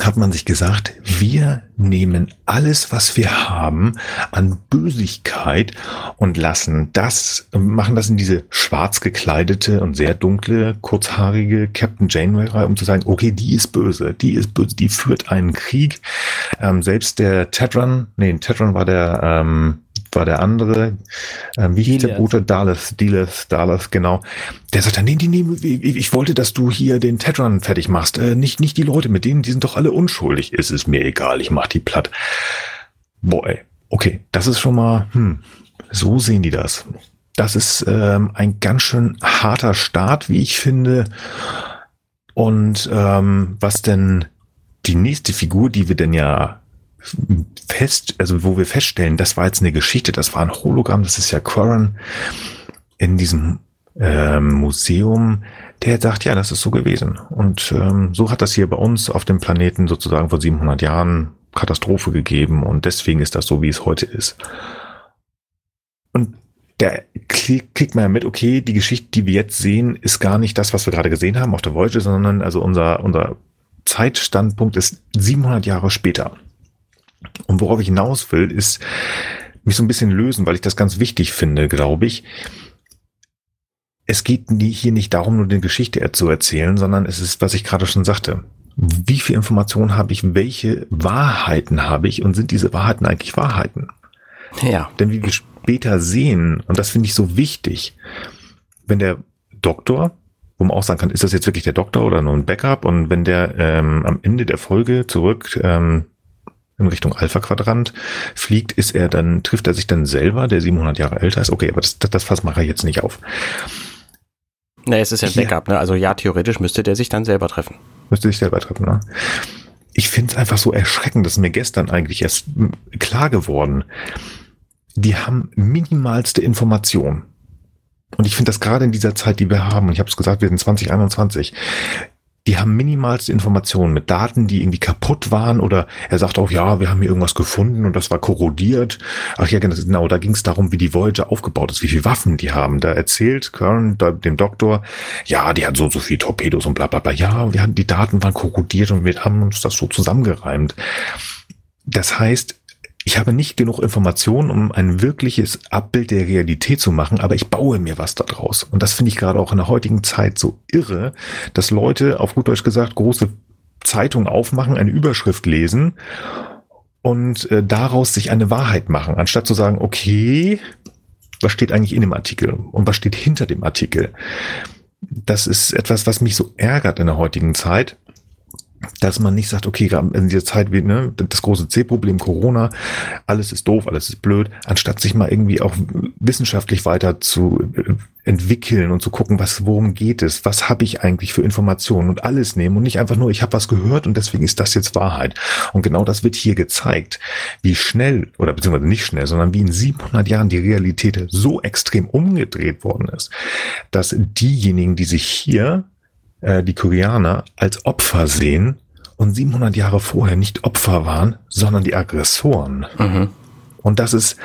hat man sich gesagt, wir nehmen alles, was wir haben an Bösigkeit und lassen das, machen das in diese schwarz gekleidete und sehr dunkle, kurzhaarige Captain Janeway rein, um zu sagen, okay, die ist böse, die ist böse, die führt einen Krieg. Ähm, selbst der Tetran, nee, Tetran war der, ähm, war der andere, ähm, wie hieß der Bruder? Dallas, Dallas, Dallas, genau. Der sagt dann, nee, nee, nee, ich, wollte, dass du hier den Tetran fertig machst. Äh, nicht, nicht die Leute, mit denen, die sind doch alle unschuldig. Es ist mir egal, ich mach die platt. Boy, okay, das ist schon mal, hm, so sehen die das. Das ist ähm, ein ganz schön harter Start, wie ich finde. Und ähm, was denn die nächste Figur, die wir denn ja fest, also wo wir feststellen, das war jetzt eine Geschichte, das war ein Hologramm, das ist ja Quarren in diesem ähm, Museum, der sagt, ja, das ist so gewesen. Und ähm, so hat das hier bei uns auf dem Planeten sozusagen vor 700 Jahren Katastrophe gegeben und deswegen ist das so, wie es heute ist. Und der kriegt man ja mit, okay, die Geschichte, die wir jetzt sehen, ist gar nicht das, was wir gerade gesehen haben auf der Voyager, sondern also unser, unser Zeitstandpunkt ist 700 Jahre später. Und worauf ich hinaus will, ist mich so ein bisschen lösen, weil ich das ganz wichtig finde, glaube ich. Es geht hier nicht darum, nur eine Geschichte zu erzählen, sondern es ist, was ich gerade schon sagte. Wie viel Informationen habe ich? Welche Wahrheiten habe ich? Und sind diese Wahrheiten eigentlich Wahrheiten? Ja. Denn wie wir später sehen, und das finde ich so wichtig, wenn der Doktor, wo man auch sagen kann, ist das jetzt wirklich der Doktor oder nur ein Backup? Und wenn der ähm, am Ende der Folge zurück ähm, in Richtung Alpha-Quadrant fliegt, ist er dann, trifft er sich dann selber, der 700 Jahre älter ist. Okay, aber das, das, das Fass mache ich jetzt nicht auf. Nee, es ist ja ein Backup, ne? Also ja, theoretisch müsste der sich dann selber treffen. Müsste sich selber treffen, ne? Ich finde es einfach so erschreckend, das ist mir gestern eigentlich erst klar geworden. Die haben minimalste Information. Und ich finde das gerade in dieser Zeit, die wir haben, und ich habe es gesagt, wir sind 2021, die haben minimalste Informationen mit Daten, die irgendwie kaputt waren oder er sagt auch, ja, wir haben hier irgendwas gefunden und das war korrodiert. Ach ja, genau, da ging es darum, wie die Voyager aufgebaut ist, wie viele Waffen die haben. Da erzählt Kern dem Doktor, ja, die hat so so viel Torpedos und bla bla bla. Ja, wir hatten, die Daten waren korrodiert und wir haben uns das so zusammengereimt. Das heißt, ich habe nicht genug Informationen, um ein wirkliches Abbild der Realität zu machen, aber ich baue mir was daraus. Und das finde ich gerade auch in der heutigen Zeit so irre, dass Leute, auf gut Deutsch gesagt, große Zeitung aufmachen, eine Überschrift lesen und äh, daraus sich eine Wahrheit machen, anstatt zu sagen, okay, was steht eigentlich in dem Artikel und was steht hinter dem Artikel. Das ist etwas, was mich so ärgert in der heutigen Zeit, dass man nicht sagt, okay, in dieser Zeit wie ne, das große C-Problem Corona, alles ist doof, alles ist blöd, anstatt sich mal irgendwie auch wissenschaftlich weiter zu äh, entwickeln und zu gucken, was worum geht es, was habe ich eigentlich für Informationen und alles nehmen und nicht einfach nur, ich habe was gehört und deswegen ist das jetzt Wahrheit. Und genau das wird hier gezeigt, wie schnell oder beziehungsweise nicht schnell, sondern wie in 700 Jahren die Realität so extrem umgedreht worden ist, dass diejenigen, die sich hier äh, die Koreaner als Opfer sehen und 700 Jahre vorher nicht Opfer waren, sondern die Aggressoren. Mhm. Und das ist,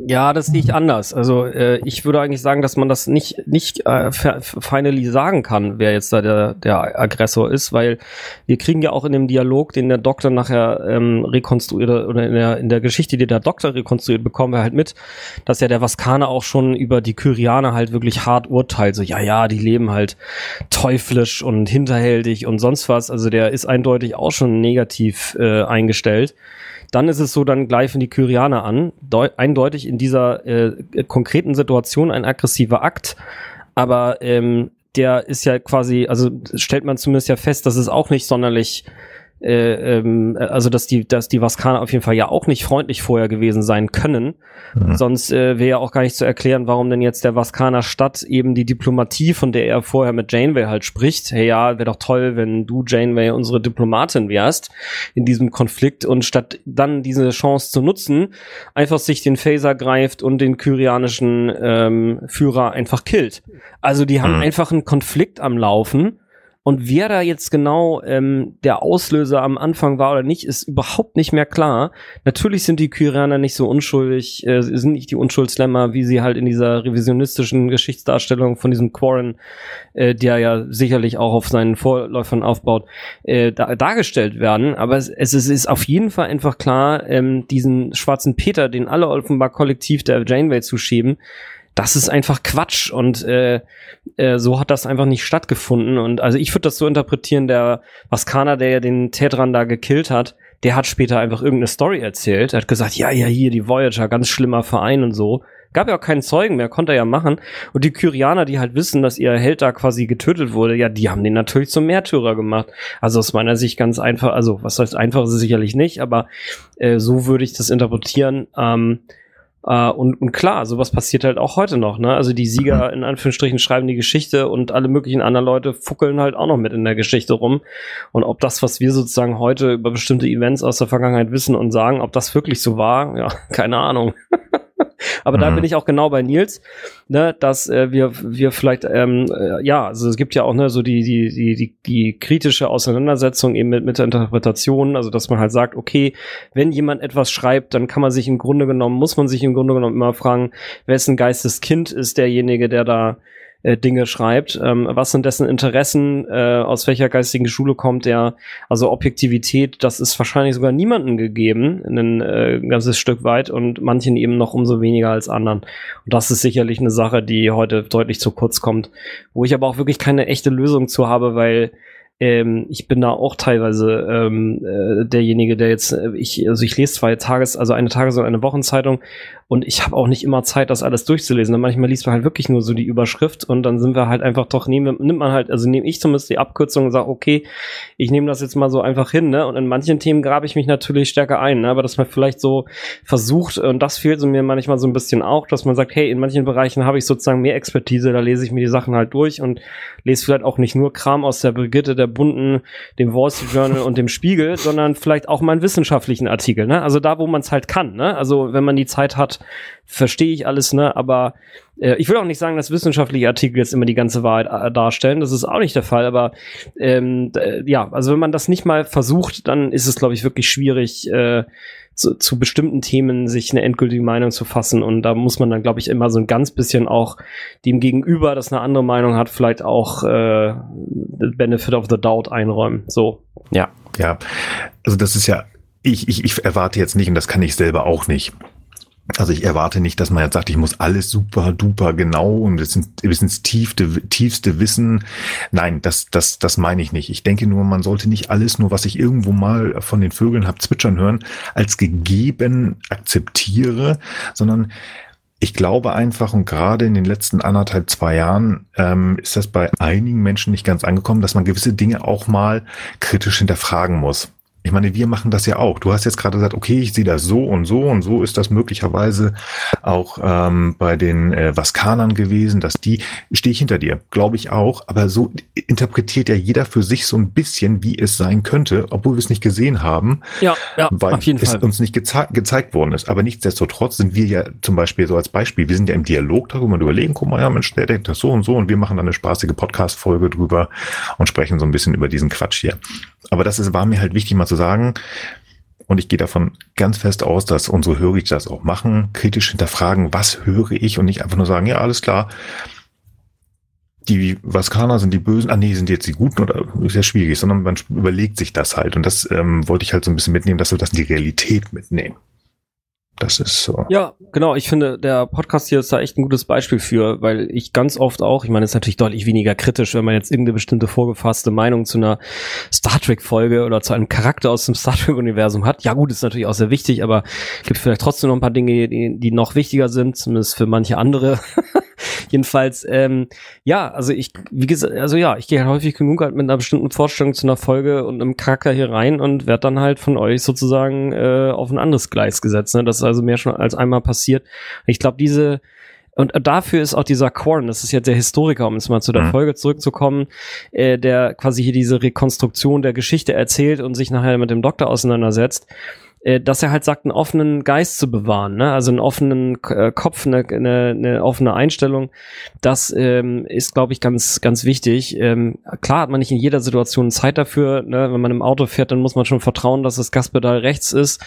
ja, das sehe ich anders. Also äh, ich würde eigentlich sagen, dass man das nicht nicht äh, finally sagen kann, wer jetzt da der, der Aggressor ist, weil wir kriegen ja auch in dem Dialog, den der Doktor nachher ähm, rekonstruiert oder in der in der Geschichte, die der Doktor rekonstruiert, bekommen wir halt mit, dass ja der Vaskaner auch schon über die Kyrianer halt wirklich hart urteilt. So ja, ja, die leben halt teuflisch und hinterhältig und sonst was. Also der ist eindeutig auch schon negativ äh, eingestellt. Dann ist es so, dann greifen die Kyrianer an. Deu eindeutig in dieser äh, konkreten Situation ein aggressiver Akt. Aber ähm, der ist ja quasi, also stellt man zumindest ja fest, dass es auch nicht sonderlich äh, ähm, also dass die, dass die Vaskaner auf jeden Fall ja auch nicht freundlich vorher gewesen sein können. Mhm. Sonst äh, wäre ja auch gar nicht zu erklären, warum denn jetzt der Vaskaner Stadt eben die Diplomatie, von der er vorher mit Janeway halt spricht, hey ja, wäre doch toll, wenn du Janeway unsere Diplomatin wärst in diesem Konflikt und statt dann diese Chance zu nutzen, einfach sich den Phaser greift und den kyrianischen ähm, Führer einfach killt. Also die haben mhm. einfach einen Konflikt am Laufen und wer da jetzt genau ähm, der Auslöser am Anfang war oder nicht, ist überhaupt nicht mehr klar. Natürlich sind die Kyrianer nicht so unschuldig, äh, sind nicht die Unschuldslämmer, wie sie halt in dieser revisionistischen Geschichtsdarstellung von diesem Quarren, äh, der ja sicherlich auch auf seinen Vorläufern aufbaut, äh, da, dargestellt werden. Aber es, es ist auf jeden Fall einfach klar, ähm, diesen schwarzen Peter, den alle offenbar kollektiv der Janeway zuschieben, das ist einfach Quatsch und äh, äh, so hat das einfach nicht stattgefunden. Und also ich würde das so interpretieren, der Vaskana, der ja den Tetran da gekillt hat, der hat später einfach irgendeine Story erzählt. Er hat gesagt, ja, ja, hier die Voyager, ganz schlimmer Verein und so. Gab ja auch keinen Zeugen mehr, konnte er ja machen. Und die Kyrianer, die halt wissen, dass ihr Held da quasi getötet wurde, ja, die haben den natürlich zum Märtyrer gemacht. Also aus meiner Sicht ganz einfach, also was heißt einfach ist es sicherlich nicht, aber äh, so würde ich das interpretieren. Ähm, Uh, und, und klar, sowas passiert halt auch heute noch. Ne? Also die Sieger in Anführungsstrichen schreiben die Geschichte und alle möglichen anderen Leute fuckeln halt auch noch mit in der Geschichte rum. Und ob das, was wir sozusagen heute über bestimmte Events aus der Vergangenheit wissen und sagen, ob das wirklich so war, ja, keine Ahnung. Aber mhm. da bin ich auch genau bei Nils, ne, dass äh, wir wir vielleicht ähm, äh, ja, also es gibt ja auch ne so die die die die, die kritische Auseinandersetzung eben mit mit der Interpretation, also dass man halt sagt, okay, wenn jemand etwas schreibt, dann kann man sich im Grunde genommen muss man sich im Grunde genommen immer fragen, wessen Geisteskind ist derjenige, der da äh, Dinge schreibt. Ähm, was sind dessen Interessen? Äh, aus welcher geistigen Schule kommt er? Also Objektivität, das ist wahrscheinlich sogar niemandem gegeben, ein äh, ganzes Stück weit und manchen eben noch umso weniger als anderen. Und das ist sicherlich eine Sache, die heute deutlich zu kurz kommt, wo ich aber auch wirklich keine echte Lösung zu habe, weil ähm, ich bin da auch teilweise ähm, äh, derjenige, der jetzt, äh, ich, also ich lese zwei Tages, also eine Tages- und eine Wochenzeitung und ich habe auch nicht immer Zeit, das alles durchzulesen. Und manchmal liest man halt wirklich nur so die Überschrift und dann sind wir halt einfach doch, nehmen, nimmt man halt, also nehme ich zumindest die Abkürzung und sage, okay, ich nehme das jetzt mal so einfach hin, ne? Und in manchen Themen grabe ich mich natürlich stärker ein, ne? aber dass man vielleicht so versucht, und das fehlt so mir manchmal so ein bisschen auch, dass man sagt, hey, in manchen Bereichen habe ich sozusagen mehr Expertise, da lese ich mir die Sachen halt durch und lese vielleicht auch nicht nur Kram aus der Brigitte, der Bunten, dem Wall Street Journal und dem Spiegel, sondern vielleicht auch mal einen wissenschaftlichen Artikel, ne? Also da, wo man es halt kann, ne? Also wenn man die Zeit hat, verstehe ich alles, ne? Aber äh, ich will auch nicht sagen, dass wissenschaftliche Artikel jetzt immer die ganze Wahrheit äh, darstellen. Das ist auch nicht der Fall. Aber ähm, äh, ja, also wenn man das nicht mal versucht, dann ist es, glaube ich, wirklich schwierig, äh, zu, zu bestimmten Themen sich eine endgültige Meinung zu fassen. Und da muss man dann, glaube ich, immer so ein ganz bisschen auch dem Gegenüber, das eine andere Meinung hat, vielleicht auch äh, Benefit of the Doubt einräumen. So. Ja. Ja. Also das ist ja ich, ich, ich erwarte jetzt nicht, und das kann ich selber auch nicht, also ich erwarte nicht, dass man jetzt sagt, ich muss alles super duper genau und bis ins, bis ins tiefste, tiefste Wissen. Nein, das, das, das meine ich nicht. Ich denke nur, man sollte nicht alles, nur was ich irgendwo mal von den Vögeln hab zwitschern hören, als gegeben akzeptiere, sondern ich glaube einfach, und gerade in den letzten anderthalb, zwei Jahren ähm, ist das bei einigen Menschen nicht ganz angekommen, dass man gewisse Dinge auch mal kritisch hinterfragen muss. Ich meine, wir machen das ja auch. Du hast jetzt gerade gesagt, okay, ich sehe das so und so und so ist das möglicherweise auch ähm, bei den äh, Vaskanern gewesen, dass die, stehe ich hinter dir, glaube ich auch, aber so interpretiert ja jeder für sich so ein bisschen, wie es sein könnte, obwohl wir es nicht gesehen haben, ja, ja, weil es Fall. uns nicht geze gezeigt worden ist. Aber nichtsdestotrotz sind wir ja zum Beispiel so als Beispiel, wir sind ja im Dialog darüber und überlegen, guck mal, ja Mensch, der denkt das so und so und wir machen dann eine spaßige Podcast-Folge drüber und sprechen so ein bisschen über diesen Quatsch hier. Aber das ist, war mir halt wichtig mal zu sagen, und ich gehe davon ganz fest aus, dass unsere Hörer das auch machen, kritisch hinterfragen, was höre ich und nicht einfach nur sagen, ja, alles klar, die Vaskaner sind die Bösen, ah nee, sind jetzt die Guten oder ist ja schwierig, sondern man überlegt sich das halt. Und das ähm, wollte ich halt so ein bisschen mitnehmen, dass wir das in die Realität mitnehmen. Das ist so. Ja, genau. Ich finde, der Podcast hier ist da echt ein gutes Beispiel für, weil ich ganz oft auch, ich meine, es ist natürlich deutlich weniger kritisch, wenn man jetzt irgendeine bestimmte vorgefasste Meinung zu einer Star Trek-Folge oder zu einem Charakter aus dem Star Trek-Universum hat. Ja, gut, ist natürlich auch sehr wichtig, aber gibt vielleicht trotzdem noch ein paar Dinge, die, die noch wichtiger sind, zumindest für manche andere. Jedenfalls, ähm, ja, also ich, wie gesagt, also ja, ich gehe halt häufig genug halt mit einer bestimmten Vorstellung zu einer Folge und einem Charakter hier rein und werde dann halt von euch sozusagen äh, auf ein anderes Gleis gesetzt. Ne? Das ist also mehr schon als einmal passiert. Ich glaube, diese und dafür ist auch dieser Korn, das ist jetzt der Historiker, um jetzt mal zu der mhm. Folge zurückzukommen, äh, der quasi hier diese Rekonstruktion der Geschichte erzählt und sich nachher mit dem Doktor auseinandersetzt äh, dass er halt sagt, einen offenen Geist zu bewahren, ne? also einen offenen äh, Kopf, eine, eine, eine offene Einstellung. Das ähm, ist, glaube ich, ganz, ganz wichtig. Ähm, klar hat man nicht in jeder Situation Zeit dafür. Ne? Wenn man im Auto fährt, dann muss man schon vertrauen, dass das Gaspedal rechts ist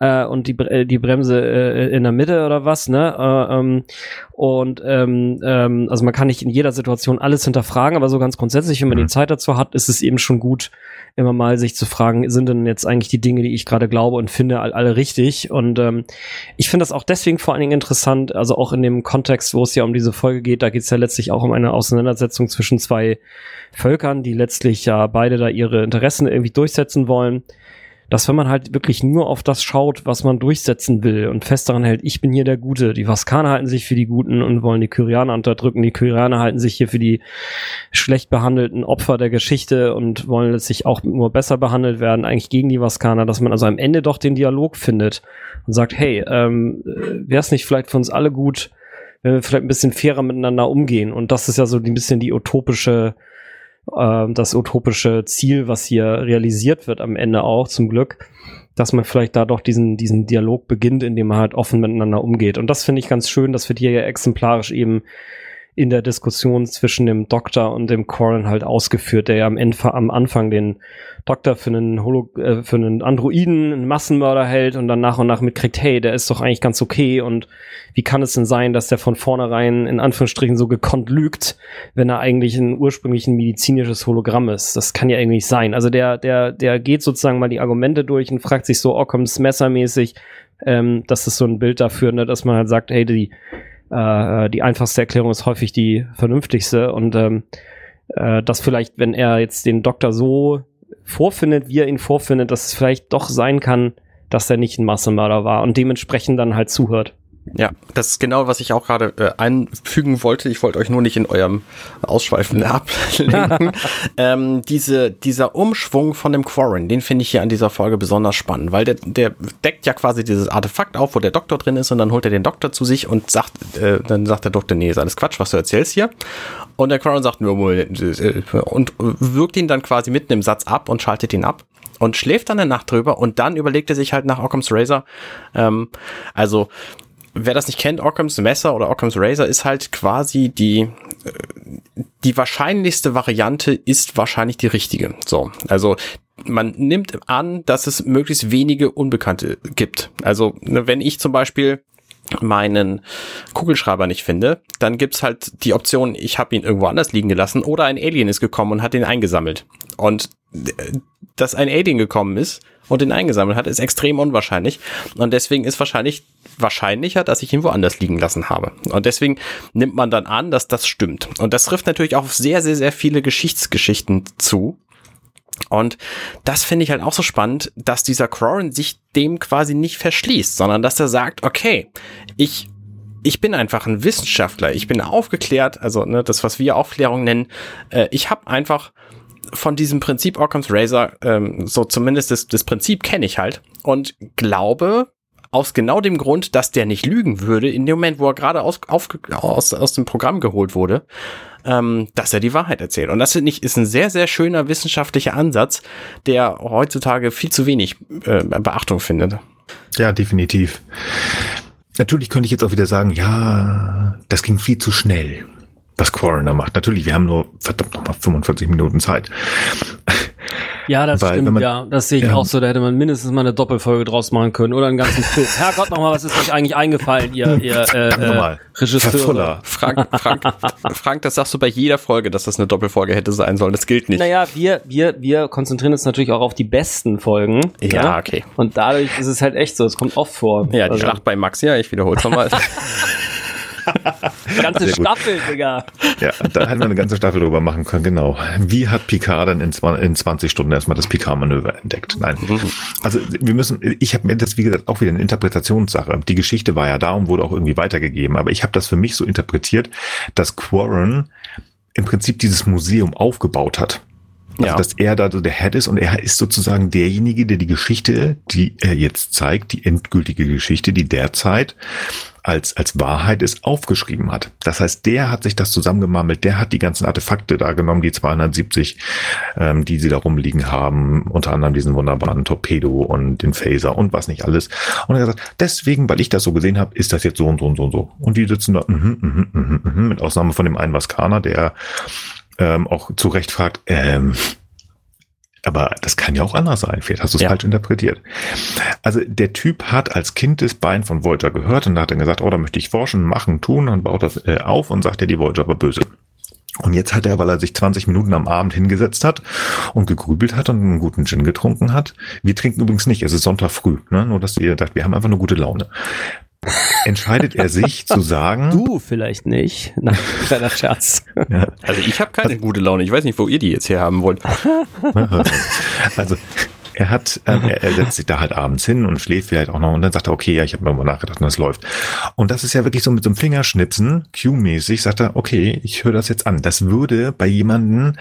äh, und die, äh, die Bremse äh, in der Mitte oder was. Ne? Äh, ähm, und ähm, ähm, also man kann nicht in jeder Situation alles hinterfragen, aber so ganz grundsätzlich, wenn man die mhm. Zeit dazu hat, ist es eben schon gut, immer mal sich zu fragen, sind denn jetzt eigentlich die Dinge, die ich gerade glaube und finde, alle richtig? Und ähm, ich finde das auch deswegen vor allen Dingen interessant, also auch in dem Kontext, wo es ja um diese Folge geht, da geht es ja letztlich auch um eine Auseinandersetzung zwischen zwei Völkern, die letztlich ja beide da ihre Interessen irgendwie durchsetzen wollen dass wenn man halt wirklich nur auf das schaut, was man durchsetzen will und fest daran hält, ich bin hier der Gute, die Vaskaner halten sich für die Guten und wollen die Kyrianer unterdrücken, die Kyrianer halten sich hier für die schlecht behandelten Opfer der Geschichte und wollen letztlich auch nur besser behandelt werden, eigentlich gegen die Vaskaner, dass man also am Ende doch den Dialog findet und sagt, hey, ähm, wäre es nicht vielleicht für uns alle gut, wenn wir vielleicht ein bisschen fairer miteinander umgehen? Und das ist ja so ein bisschen die utopische äh, das utopische Ziel, was hier realisiert wird am Ende auch, zum Glück, dass man vielleicht da doch diesen, diesen Dialog beginnt, indem man halt offen miteinander umgeht. Und das finde ich ganz schön, das wird hier ja exemplarisch eben in der Diskussion zwischen dem Doktor und dem Corin halt ausgeführt, der ja am, Ende, am Anfang den Doktor für einen, Holo, äh, für einen Androiden, einen Massenmörder hält und dann nach und nach mitkriegt, hey, der ist doch eigentlich ganz okay und wie kann es denn sein, dass der von vornherein in Anführungsstrichen so gekonnt lügt, wenn er eigentlich ein ursprünglich ein medizinisches Hologramm ist? Das kann ja irgendwie nicht sein. Also der, der, der geht sozusagen mal die Argumente durch und fragt sich so, oh, kommt's messermäßig, ähm, das ist so ein Bild dafür, ne, dass man halt sagt, hey, die äh, die einfachste Erklärung ist häufig die vernünftigste und ähm, äh, dass vielleicht, wenn er jetzt den Doktor so vorfindet, wie er ihn vorfindet, dass es vielleicht doch sein kann, dass er nicht ein Massenmörder war und dementsprechend dann halt zuhört. Ja, das ist genau, was ich auch gerade äh, einfügen wollte. Ich wollte euch nur nicht in eurem Ausschweifen ablenken. ähm, diese, dieser Umschwung von dem Quarren, den finde ich hier an dieser Folge besonders spannend, weil der, der deckt ja quasi dieses Artefakt auf, wo der Doktor drin ist und dann holt er den Doktor zu sich und sagt, äh, dann sagt der Doktor, nee, ist alles Quatsch, was du erzählst hier. Und der Quarren sagt, nur und wirkt ihn dann quasi mitten im Satz ab und schaltet ihn ab und schläft dann eine Nacht drüber und dann überlegt er sich halt nach Occam's Razor, ähm, also wer das nicht kennt, Occam's Messer oder Occam's Razor ist halt quasi die, äh, die wahrscheinlichste Variante ist wahrscheinlich die richtige. So, also man nimmt an, dass es möglichst wenige Unbekannte gibt. Also ne, wenn ich zum Beispiel meinen Kugelschreiber nicht finde, dann gibt's halt die Option, ich habe ihn irgendwo anders liegen gelassen oder ein Alien ist gekommen und hat ihn eingesammelt. Und äh, dass ein Alien gekommen ist und den eingesammelt hat, ist extrem unwahrscheinlich. Und deswegen ist wahrscheinlich wahrscheinlicher, dass ich ihn woanders liegen lassen habe. Und deswegen nimmt man dann an, dass das stimmt. Und das trifft natürlich auch auf sehr, sehr, sehr viele Geschichtsgeschichten zu. Und das finde ich halt auch so spannend, dass dieser Crorin sich dem quasi nicht verschließt, sondern dass er sagt, okay, ich ich bin einfach ein Wissenschaftler, ich bin aufgeklärt, also ne, das, was wir Aufklärung nennen. Äh, ich habe einfach von diesem Prinzip Occam's Razor, ähm, so zumindest das, das Prinzip kenne ich halt und glaube, aus genau dem Grund, dass der nicht lügen würde, in dem Moment, wo er gerade aus, auf, aus, aus dem Programm geholt wurde, ähm, dass er die Wahrheit erzählt. Und das finde ich ist ein sehr, sehr schöner wissenschaftlicher Ansatz, der heutzutage viel zu wenig äh, Beachtung findet. Ja, definitiv. Natürlich könnte ich jetzt auch wieder sagen, ja, das ging viel zu schnell was Quarren macht. Natürlich, wir haben nur verdammt nochmal 45 Minuten Zeit. Ja, das Weil, stimmt, man, ja. Das sehe ich ja. auch so. Da hätte man mindestens mal eine Doppelfolge draus machen können oder einen ganzen Film. Herrgott, nochmal, was ist euch eigentlich eingefallen, ihr, ihr äh, äh, Regisseur? Frank, Frank, Frank, das sagst du bei jeder Folge, dass das eine Doppelfolge hätte sein sollen. Das gilt nicht. Naja, wir, wir, wir konzentrieren uns natürlich auch auf die besten Folgen. Ja, ja? okay. Und dadurch ist es halt echt so. Es kommt oft vor. Ja, die also. Schlacht bei Max, ja, ich wiederhole es nochmal. ganze Staffel, Digga. Ja, da hätten wir eine ganze Staffel drüber machen können, genau. Wie hat Picard dann in, 20 Stunden erstmal das Picard-Manöver entdeckt? Nein. Also wir müssen, ich habe mir das, wie gesagt, auch wieder eine Interpretationssache. Die Geschichte war ja da und wurde auch irgendwie weitergegeben, aber ich habe das für mich so interpretiert, dass Quarren im Prinzip dieses Museum aufgebaut hat. Also, ja. dass er da so der Head ist und er ist sozusagen derjenige, der die Geschichte, die er jetzt zeigt, die endgültige Geschichte, die derzeit als, als Wahrheit ist, aufgeschrieben hat. Das heißt, der hat sich das zusammengemammelt, der hat die ganzen Artefakte da genommen, die 270, ähm, die sie da rumliegen haben, unter anderem diesen wunderbaren Torpedo und den Phaser und was nicht alles. Und er hat gesagt, deswegen, weil ich das so gesehen habe, ist das jetzt so und so und so und so. Und die sitzen da, mm, mm, mm, mm, mit Ausnahme von dem einen Vaskaner, der ähm, auch zu Recht fragt, ähm, aber das kann ja auch anders sein. Vielleicht hast du es ja. falsch interpretiert. Also der Typ hat als Kind das Bein von Voyager gehört und hat dann gesagt, oh, da möchte ich forschen, machen, tun und baut das äh, auf und sagt, ja, die Voyager war böse. Und jetzt hat er, weil er sich 20 Minuten am Abend hingesetzt hat und gegrübelt hat und einen guten Gin getrunken hat. Wir trinken übrigens nicht, es ist Sonntag früh, ne? nur dass ihr sagt, wir haben einfach eine gute Laune entscheidet er sich zu sagen. Du vielleicht nicht. Nein, kleiner Scherz. Ja. Also ich habe keine gute Laune. Ich weiß nicht, wo ihr die jetzt her haben wollt. also er hat, ähm, er, er setzt sich da halt abends hin und schläft vielleicht auch noch und dann sagt er, okay, ja, ich habe mir mal nachgedacht und das läuft. Und das ist ja wirklich so mit so einem Fingerschnipsen, Q-mäßig, sagt er, okay, ich höre das jetzt an. Das würde bei jemanden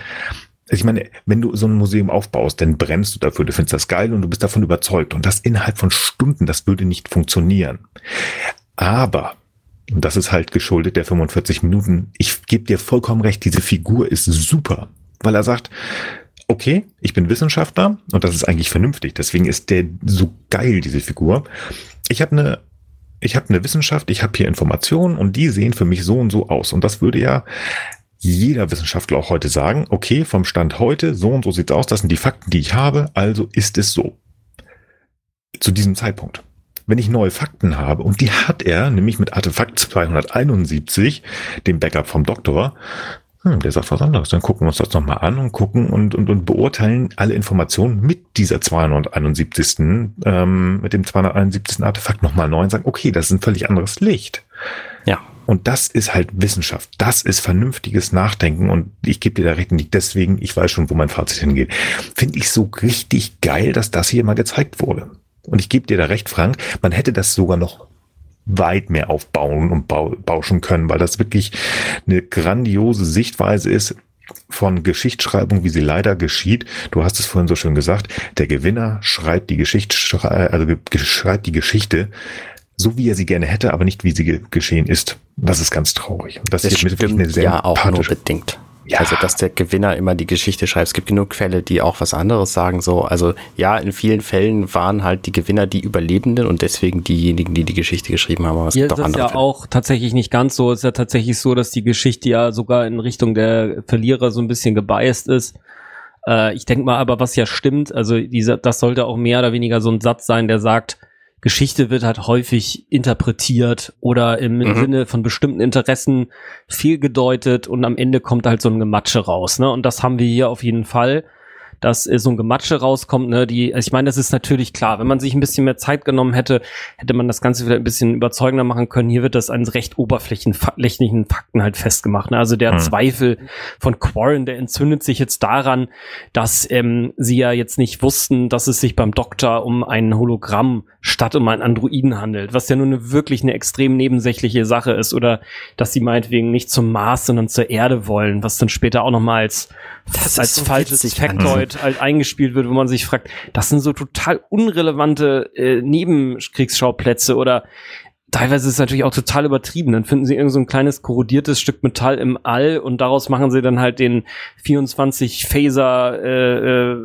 ich meine, wenn du so ein Museum aufbaust, dann bremst du dafür, du findest das geil und du bist davon überzeugt. Und das innerhalb von Stunden, das würde nicht funktionieren. Aber, und das ist halt geschuldet der 45 Minuten, ich gebe dir vollkommen recht, diese Figur ist super, weil er sagt, okay, ich bin Wissenschaftler und das ist eigentlich vernünftig. Deswegen ist der so geil, diese Figur. Ich habe eine ich habe eine Wissenschaft, ich habe hier Informationen und die sehen für mich so und so aus. Und das würde ja jeder Wissenschaftler auch heute sagen, okay, vom Stand heute, so und so sieht's aus, das sind die Fakten, die ich habe, also ist es so. Zu diesem Zeitpunkt. Wenn ich neue Fakten habe, und die hat er, nämlich mit Artefakt 271, dem Backup vom Doktor, hm, der sagt was anderes, dann gucken wir uns das nochmal an und gucken und, und, und beurteilen alle Informationen mit dieser 271. Ähm, mit dem 271. Artefakt nochmal neu und sagen, okay, das ist ein völlig anderes Licht. Und das ist halt Wissenschaft. Das ist vernünftiges Nachdenken. Und ich gebe dir da recht nicht deswegen, ich weiß schon, wo mein Fazit hingeht. Finde ich so richtig geil, dass das hier mal gezeigt wurde. Und ich gebe dir da recht, Frank, man hätte das sogar noch weit mehr aufbauen und bauschen können, weil das wirklich eine grandiose Sichtweise ist von Geschichtsschreibung, wie sie leider geschieht. Du hast es vorhin so schön gesagt, der Gewinner schreibt die Geschichte, also schreibt die Geschichte so wie er sie gerne hätte, aber nicht wie sie ge geschehen ist. Das ist ganz traurig. das, das stimmt eine sehr ja auch nur bedingt. Ja. Also, dass der Gewinner immer die Geschichte schreibt. Es gibt genug Fälle, die auch was anderes sagen. So, also ja, in vielen Fällen waren halt die Gewinner die Überlebenden und deswegen diejenigen, die die Geschichte geschrieben haben. Aber es ja, gibt auch das ist ja Fälle. auch tatsächlich nicht ganz so. Es ist ja tatsächlich so, dass die Geschichte ja sogar in Richtung der Verlierer so ein bisschen gebiased ist. Äh, ich denke mal, aber was ja stimmt, also dieser, das sollte auch mehr oder weniger so ein Satz sein, der sagt, Geschichte wird halt häufig interpretiert oder im mhm. Sinne von bestimmten Interessen viel gedeutet und am Ende kommt halt so ein Gematsche raus. Ne? Und das haben wir hier auf jeden Fall. dass äh, so ein Gematsche rauskommt, ne, die, also ich meine, das ist natürlich klar, wenn man sich ein bisschen mehr Zeit genommen hätte, hätte man das Ganze wieder ein bisschen überzeugender machen können. Hier wird das an recht oberflächlichen Fakten halt festgemacht. Ne? Also der mhm. Zweifel von Quarren, der entzündet sich jetzt daran, dass ähm, sie ja jetzt nicht wussten, dass es sich beim Doktor um ein Hologramm statt um einen Androiden handelt, was ja nur eine wirklich eine extrem nebensächliche Sache ist oder dass sie meinetwegen nicht zum Mars, sondern zur Erde wollen, was dann später auch nochmal als, als so falsches Factoid halt eingespielt wird, wo man sich fragt, das sind so total unrelevante äh, Nebenkriegsschauplätze oder teilweise ist es natürlich auch total übertrieben. Dann finden sie irgend so ein kleines korrodiertes Stück Metall im All und daraus machen sie dann halt den 24 Phaser äh, äh,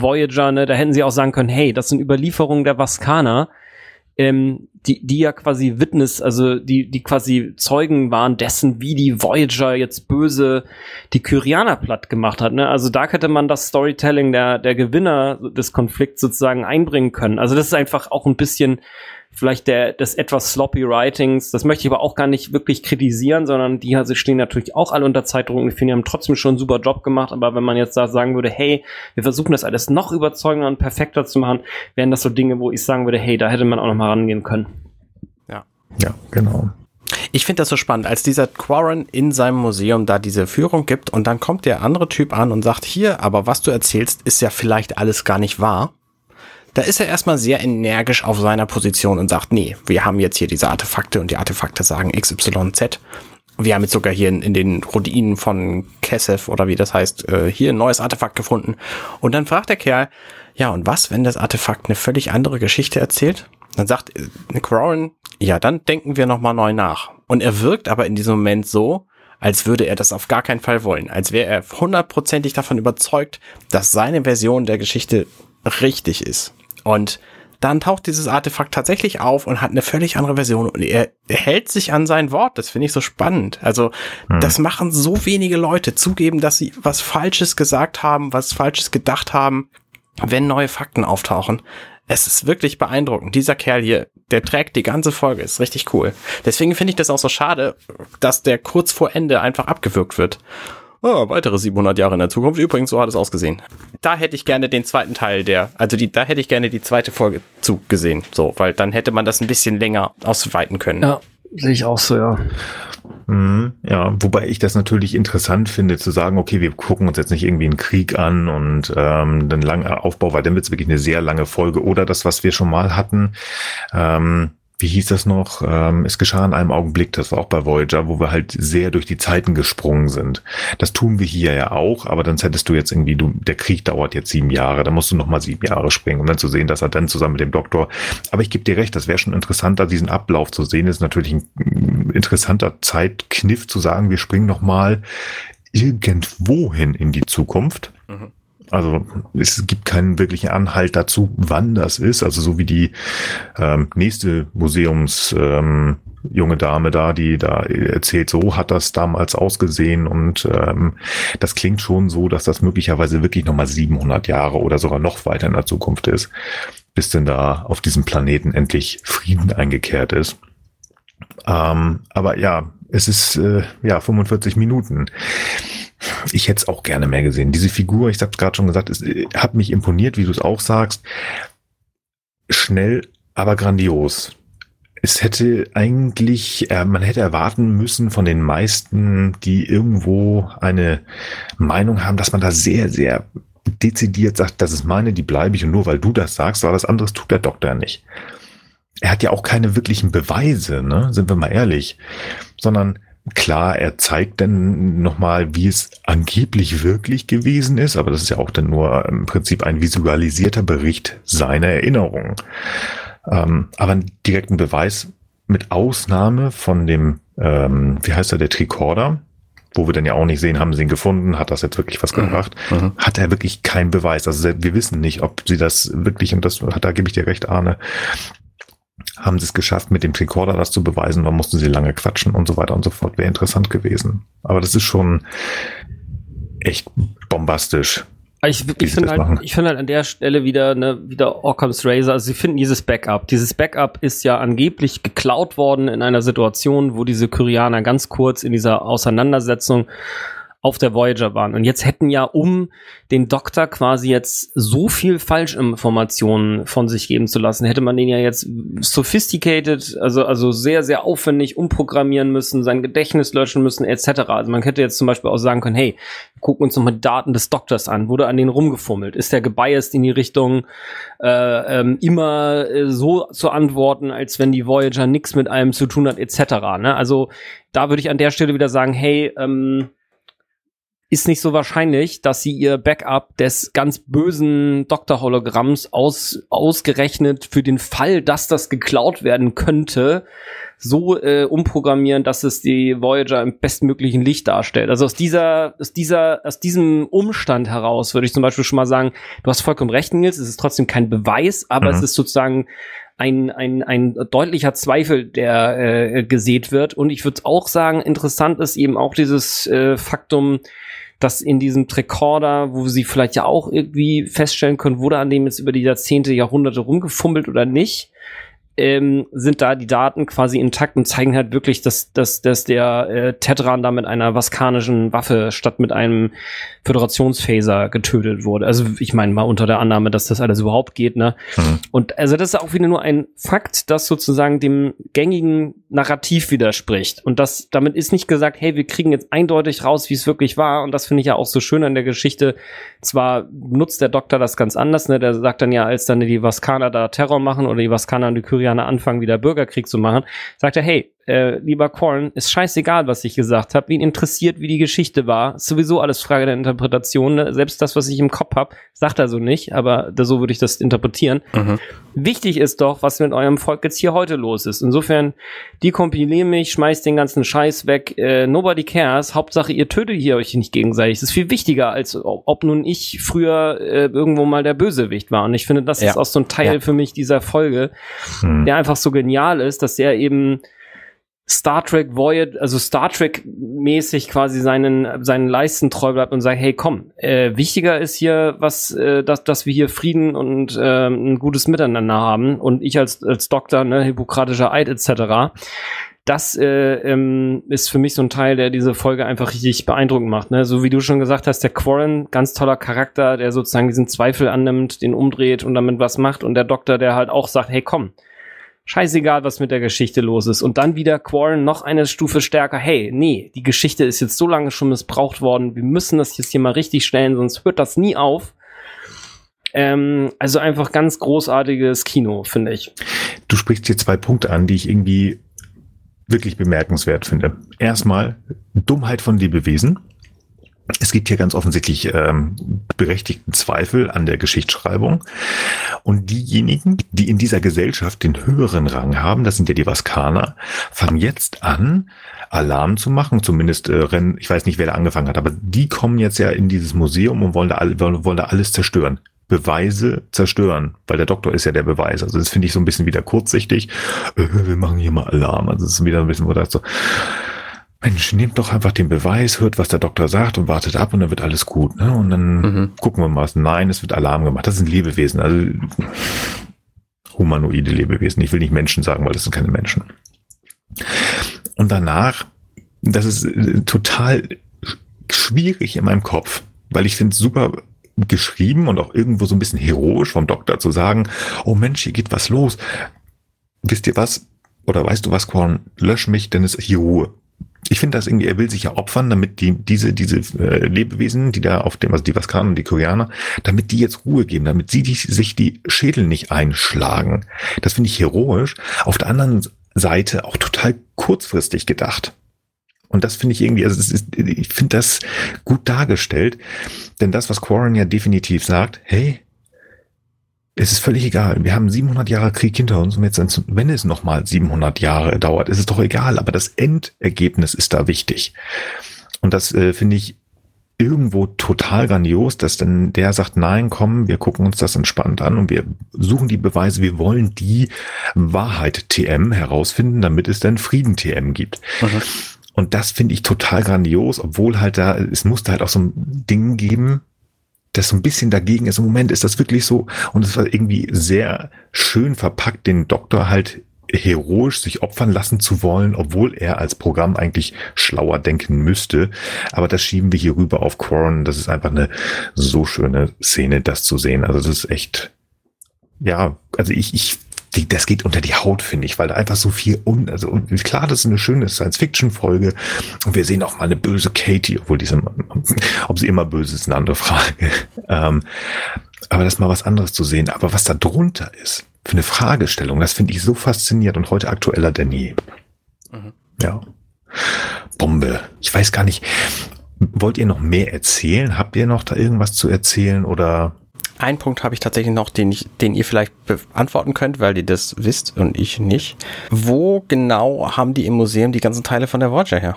Voyager. Ne? Da hätten sie auch sagen können, hey, das sind Überlieferungen der Vaskaner ähm, die, die ja quasi Witness, also die, die quasi Zeugen waren dessen, wie die Voyager jetzt böse die Kyrianer platt gemacht hat. Ne? Also da hätte man das Storytelling der, der Gewinner des Konflikts sozusagen einbringen können. Also das ist einfach auch ein bisschen vielleicht der, des etwas sloppy Writings. Das möchte ich aber auch gar nicht wirklich kritisieren, sondern die also stehen natürlich auch alle unter Zeitdruck. Ich finde, die haben trotzdem schon einen super Job gemacht. Aber wenn man jetzt da sagen würde, hey, wir versuchen das alles noch überzeugender und perfekter zu machen, wären das so Dinge, wo ich sagen würde, hey, da hätte man auch noch mal rangehen können. Ja. Ja, genau. Ich finde das so spannend, als dieser Quarren in seinem Museum da diese Führung gibt und dann kommt der andere Typ an und sagt, hier, aber was du erzählst, ist ja vielleicht alles gar nicht wahr da ist er erstmal sehr energisch auf seiner Position und sagt, nee, wir haben jetzt hier diese Artefakte und die Artefakte sagen XYZ. Wir haben jetzt sogar hier in, in den Ruinen von Kesef oder wie das heißt, äh, hier ein neues Artefakt gefunden. Und dann fragt der Kerl, ja, und was, wenn das Artefakt eine völlig andere Geschichte erzählt? Dann sagt äh, Nick Warren, ja, dann denken wir nochmal neu nach. Und er wirkt aber in diesem Moment so, als würde er das auf gar keinen Fall wollen, als wäre er hundertprozentig davon überzeugt, dass seine Version der Geschichte richtig ist. Und dann taucht dieses Artefakt tatsächlich auf und hat eine völlig andere Version und er, hält sich an sein Wort. Das finde ich so spannend. Also, hm. das machen so wenige Leute zugeben, dass sie was Falsches gesagt haben, was Falsches gedacht haben, wenn neue Fakten auftauchen. Es ist wirklich beeindruckend. Dieser Kerl hier, der trägt die ganze Folge, ist richtig cool. Deswegen finde ich das auch so schade, dass der kurz vor Ende einfach abgewürgt wird. Oh, weitere 700 Jahre in der Zukunft. Übrigens, so hat es ausgesehen. Da hätte ich gerne den zweiten Teil der, also die, da hätte ich gerne die zweite Folge zugesehen. So, weil dann hätte man das ein bisschen länger ausweiten können. Ja, sehe ich auch so, ja. Mhm, ja, wobei ich das natürlich interessant finde, zu sagen, okay, wir gucken uns jetzt nicht irgendwie einen Krieg an und ähm, den langen Aufbau, weil dann wird es wirklich eine sehr lange Folge. Oder das, was wir schon mal hatten, ähm, wie hieß das noch? Ähm, es geschah in einem Augenblick, das war auch bei Voyager, wo wir halt sehr durch die Zeiten gesprungen sind. Das tun wir hier ja auch, aber dann hättest du jetzt irgendwie, du, der Krieg dauert jetzt sieben Jahre, da musst du nochmal sieben Jahre springen, um dann zu sehen, dass er dann zusammen mit dem Doktor. Aber ich gebe dir recht, das wäre schon interessanter, diesen Ablauf zu sehen. Das ist natürlich ein interessanter Zeitkniff zu sagen, wir springen nochmal irgendwohin in die Zukunft. Mhm also es gibt keinen wirklichen Anhalt dazu, wann das ist. Also so wie die ähm, nächste Museums ähm, junge Dame da, die da erzählt, so hat das damals ausgesehen und ähm, das klingt schon so, dass das möglicherweise wirklich nochmal 700 Jahre oder sogar noch weiter in der Zukunft ist, bis denn da auf diesem Planeten endlich Frieden eingekehrt ist. Ähm, aber ja, es ist äh, ja 45 Minuten ich hätte es auch gerne mehr gesehen. Diese Figur, ich habe es gerade schon gesagt, es äh, hat mich imponiert, wie du es auch sagst. Schnell, aber grandios. Es hätte eigentlich, äh, man hätte erwarten müssen von den meisten, die irgendwo eine Meinung haben, dass man da sehr, sehr dezidiert sagt, das ist meine, die bleibe ich und nur weil du das sagst, weil was anderes tut der Doktor nicht. Er hat ja auch keine wirklichen Beweise, ne? sind wir mal ehrlich, sondern Klar, er zeigt dann nochmal, wie es angeblich wirklich gewesen ist, aber das ist ja auch dann nur im Prinzip ein visualisierter Bericht seiner Erinnerungen. Ähm, aber einen direkten Beweis mit Ausnahme von dem, ähm, wie heißt er, der Tricorder, wo wir dann ja auch nicht sehen, haben sie ihn gefunden, hat das jetzt wirklich was mhm. gebracht, mhm. hat er wirklich keinen Beweis. Also wir wissen nicht, ob sie das wirklich, und das hat, da gebe ich dir recht, Arne, haben sie es geschafft, mit dem Tricorder das zu beweisen, dann mussten sie lange quatschen und so weiter und so fort. Wäre interessant gewesen. Aber das ist schon echt bombastisch. Ich, ich finde halt, ich finde halt an der Stelle wieder, ne, wieder Occam's Razor. Also sie finden dieses Backup. Dieses Backup ist ja angeblich geklaut worden in einer Situation, wo diese Kyrianer ganz kurz in dieser Auseinandersetzung auf der Voyager waren. Und jetzt hätten ja um den Doktor quasi jetzt so viel Falschinformationen von sich geben zu lassen, hätte man den ja jetzt sophisticated, also, also sehr, sehr aufwendig umprogrammieren müssen, sein Gedächtnis löschen müssen, etc. Also man könnte jetzt zum Beispiel auch sagen können, hey, gucken uns nochmal Daten des Doktors an, wurde an den rumgefummelt, ist der gebiased in die Richtung, äh, ähm, immer äh, so zu antworten, als wenn die Voyager nichts mit einem zu tun hat, etc. Ne? Also da würde ich an der Stelle wieder sagen, hey, ähm, ist nicht so wahrscheinlich, dass sie ihr Backup des ganz bösen Doktor-Hologramms aus, ausgerechnet für den Fall, dass das geklaut werden könnte, so äh, umprogrammieren, dass es die Voyager im bestmöglichen Licht darstellt. Also aus dieser, aus dieser, aus diesem Umstand heraus würde ich zum Beispiel schon mal sagen, du hast vollkommen recht, Nils, es ist trotzdem kein Beweis, aber mhm. es ist sozusagen ein, ein, ein deutlicher Zweifel, der äh, gesät wird. Und ich würde auch sagen, interessant ist eben auch dieses äh, Faktum, dass in diesem Rekorder, wo sie vielleicht ja auch irgendwie feststellen können, wurde an dem jetzt über die Jahrzehnte, Jahrhunderte rumgefummelt oder nicht, ähm, sind da die Daten quasi intakt und zeigen halt wirklich, dass, dass, dass der äh, Tetran da mit einer vaskanischen Waffe statt mit einem Föderationsphaser getötet wurde. Also ich meine mal unter der Annahme, dass das alles überhaupt geht, ne? Mhm. Und also das ist auch wieder nur ein Fakt, das sozusagen dem gängigen Narrativ widerspricht. Und das damit ist nicht gesagt, hey, wir kriegen jetzt eindeutig raus, wie es wirklich war. Und das finde ich ja auch so schön an der Geschichte. Zwar nutzt der Doktor das ganz anders, ne? Der sagt dann ja, als dann die Vaskaner da Terror machen oder die Vaskaner und die Kyrianer Amerikaner anfangen, wieder Bürgerkrieg zu machen, sagt er, hey, äh, lieber Corn, ist scheißegal, was ich gesagt habe. Ihn interessiert, wie die Geschichte war. Ist sowieso alles Frage der Interpretation. Ne? Selbst das, was ich im Kopf habe, sagt er so nicht, aber da, so würde ich das interpretieren. Mhm. Wichtig ist doch, was mit eurem Volk jetzt hier heute los ist. Insofern, die kompilieren mich, schmeißt den ganzen Scheiß weg. Äh, nobody cares. Hauptsache, ihr tötet hier euch nicht gegenseitig. Das ist viel wichtiger, als ob nun ich früher äh, irgendwo mal der Bösewicht war. Und ich finde, das ja. ist auch so ein Teil ja. für mich dieser Folge, mhm. der einfach so genial ist, dass er eben Star Trek Voyager, also Star Trek mäßig quasi seinen seinen Leisten treu bleibt und sagt, hey, komm, äh, wichtiger ist hier, was, äh, dass dass wir hier Frieden und äh, ein gutes Miteinander haben und ich als als Doktor, ne, hippokratischer Eid etc. Das äh, ähm, ist für mich so ein Teil, der diese Folge einfach richtig beeindruckend macht. Ne? So wie du schon gesagt hast, der Quarren, ganz toller Charakter, der sozusagen diesen Zweifel annimmt, den umdreht und damit was macht. Und der Doktor, der halt auch sagt, hey komm, scheißegal, was mit der Geschichte los ist. Und dann wieder Quarren noch eine Stufe stärker. Hey, nee, die Geschichte ist jetzt so lange schon missbraucht worden. Wir müssen das jetzt hier mal richtig stellen, sonst hört das nie auf. Ähm, also einfach ganz großartiges Kino, finde ich. Du sprichst hier zwei Punkte an, die ich irgendwie wirklich bemerkenswert finde. Erstmal Dummheit von Lebewesen. Es gibt hier ganz offensichtlich ähm, berechtigten Zweifel an der Geschichtsschreibung. Und diejenigen, die in dieser Gesellschaft den höheren Rang haben, das sind ja die Vaskaner, fangen jetzt an, Alarm zu machen. Zumindest äh, rennen, ich weiß nicht, wer da angefangen hat, aber die kommen jetzt ja in dieses Museum und wollen da, alle, wollen da alles zerstören. Beweise zerstören, weil der Doktor ist ja der Beweis. Also das finde ich so ein bisschen wieder kurzsichtig. Äh, wir machen hier mal Alarm. Also es ist wieder ein bisschen, wo das so, Mensch, nehmt doch einfach den Beweis, hört, was der Doktor sagt und wartet ab und dann wird alles gut. Ne? Und dann mhm. gucken wir mal. Nein, es wird Alarm gemacht. Das sind Lebewesen, also humanoide Lebewesen. Ich will nicht Menschen sagen, weil das sind keine Menschen. Und danach, das ist äh, total schwierig in meinem Kopf, weil ich finde es super geschrieben und auch irgendwo so ein bisschen heroisch vom Doktor zu sagen, oh Mensch, hier geht was los. Wisst ihr was? Oder weißt du was, Korn? Lösch mich, denn es ist hier Ruhe ich finde das irgendwie, er will sich ja opfern, damit die, diese, diese äh, Lebewesen, die da auf dem, also die Vaskaner und die Koreaner, damit die jetzt Ruhe geben, damit sie die, sich die Schädel nicht einschlagen. Das finde ich heroisch. Auf der anderen Seite auch total kurzfristig gedacht. Und das finde ich irgendwie, also ist, ich finde das gut dargestellt, denn das, was Quarren ja definitiv sagt, hey, es ist völlig egal. Wir haben 700 Jahre Krieg hinter uns und jetzt, wenn es nochmal 700 Jahre dauert, ist es doch egal. Aber das Endergebnis ist da wichtig. Und das äh, finde ich irgendwo total grandios, dass dann der sagt, nein, komm, wir gucken uns das entspannt an und wir suchen die Beweise, wir wollen die Wahrheit TM herausfinden, damit es dann Frieden TM gibt. Mhm. Und das finde ich total grandios, obwohl halt da, es musste halt auch so ein Ding geben, das so ein bisschen dagegen ist. Im Moment ist das wirklich so und es war irgendwie sehr schön verpackt, den Doktor halt heroisch sich opfern lassen zu wollen, obwohl er als Programm eigentlich schlauer denken müsste. Aber das schieben wir hier rüber auf Quarren. Das ist einfach eine so schöne Szene, das zu sehen. Also das ist echt, ja, also ich, ich die, das geht unter die Haut, finde ich, weil da einfach so viel un, also klar, das ist eine schöne Science-Fiction-Folge und wir sehen auch mal eine böse Katie, obwohl diese, ob sie immer böse ist, eine andere Frage. Ähm, aber das mal was anderes zu sehen. Aber was da drunter ist, für eine Fragestellung, das finde ich so faszinierend und heute aktueller denn je. Mhm. Ja. Bombe. Ich weiß gar nicht. Wollt ihr noch mehr erzählen? Habt ihr noch da irgendwas zu erzählen oder einen Punkt habe ich tatsächlich noch, den, ich, den ihr vielleicht beantworten könnt, weil ihr das wisst und ich nicht. Wo genau haben die im Museum die ganzen Teile von der Voyager her?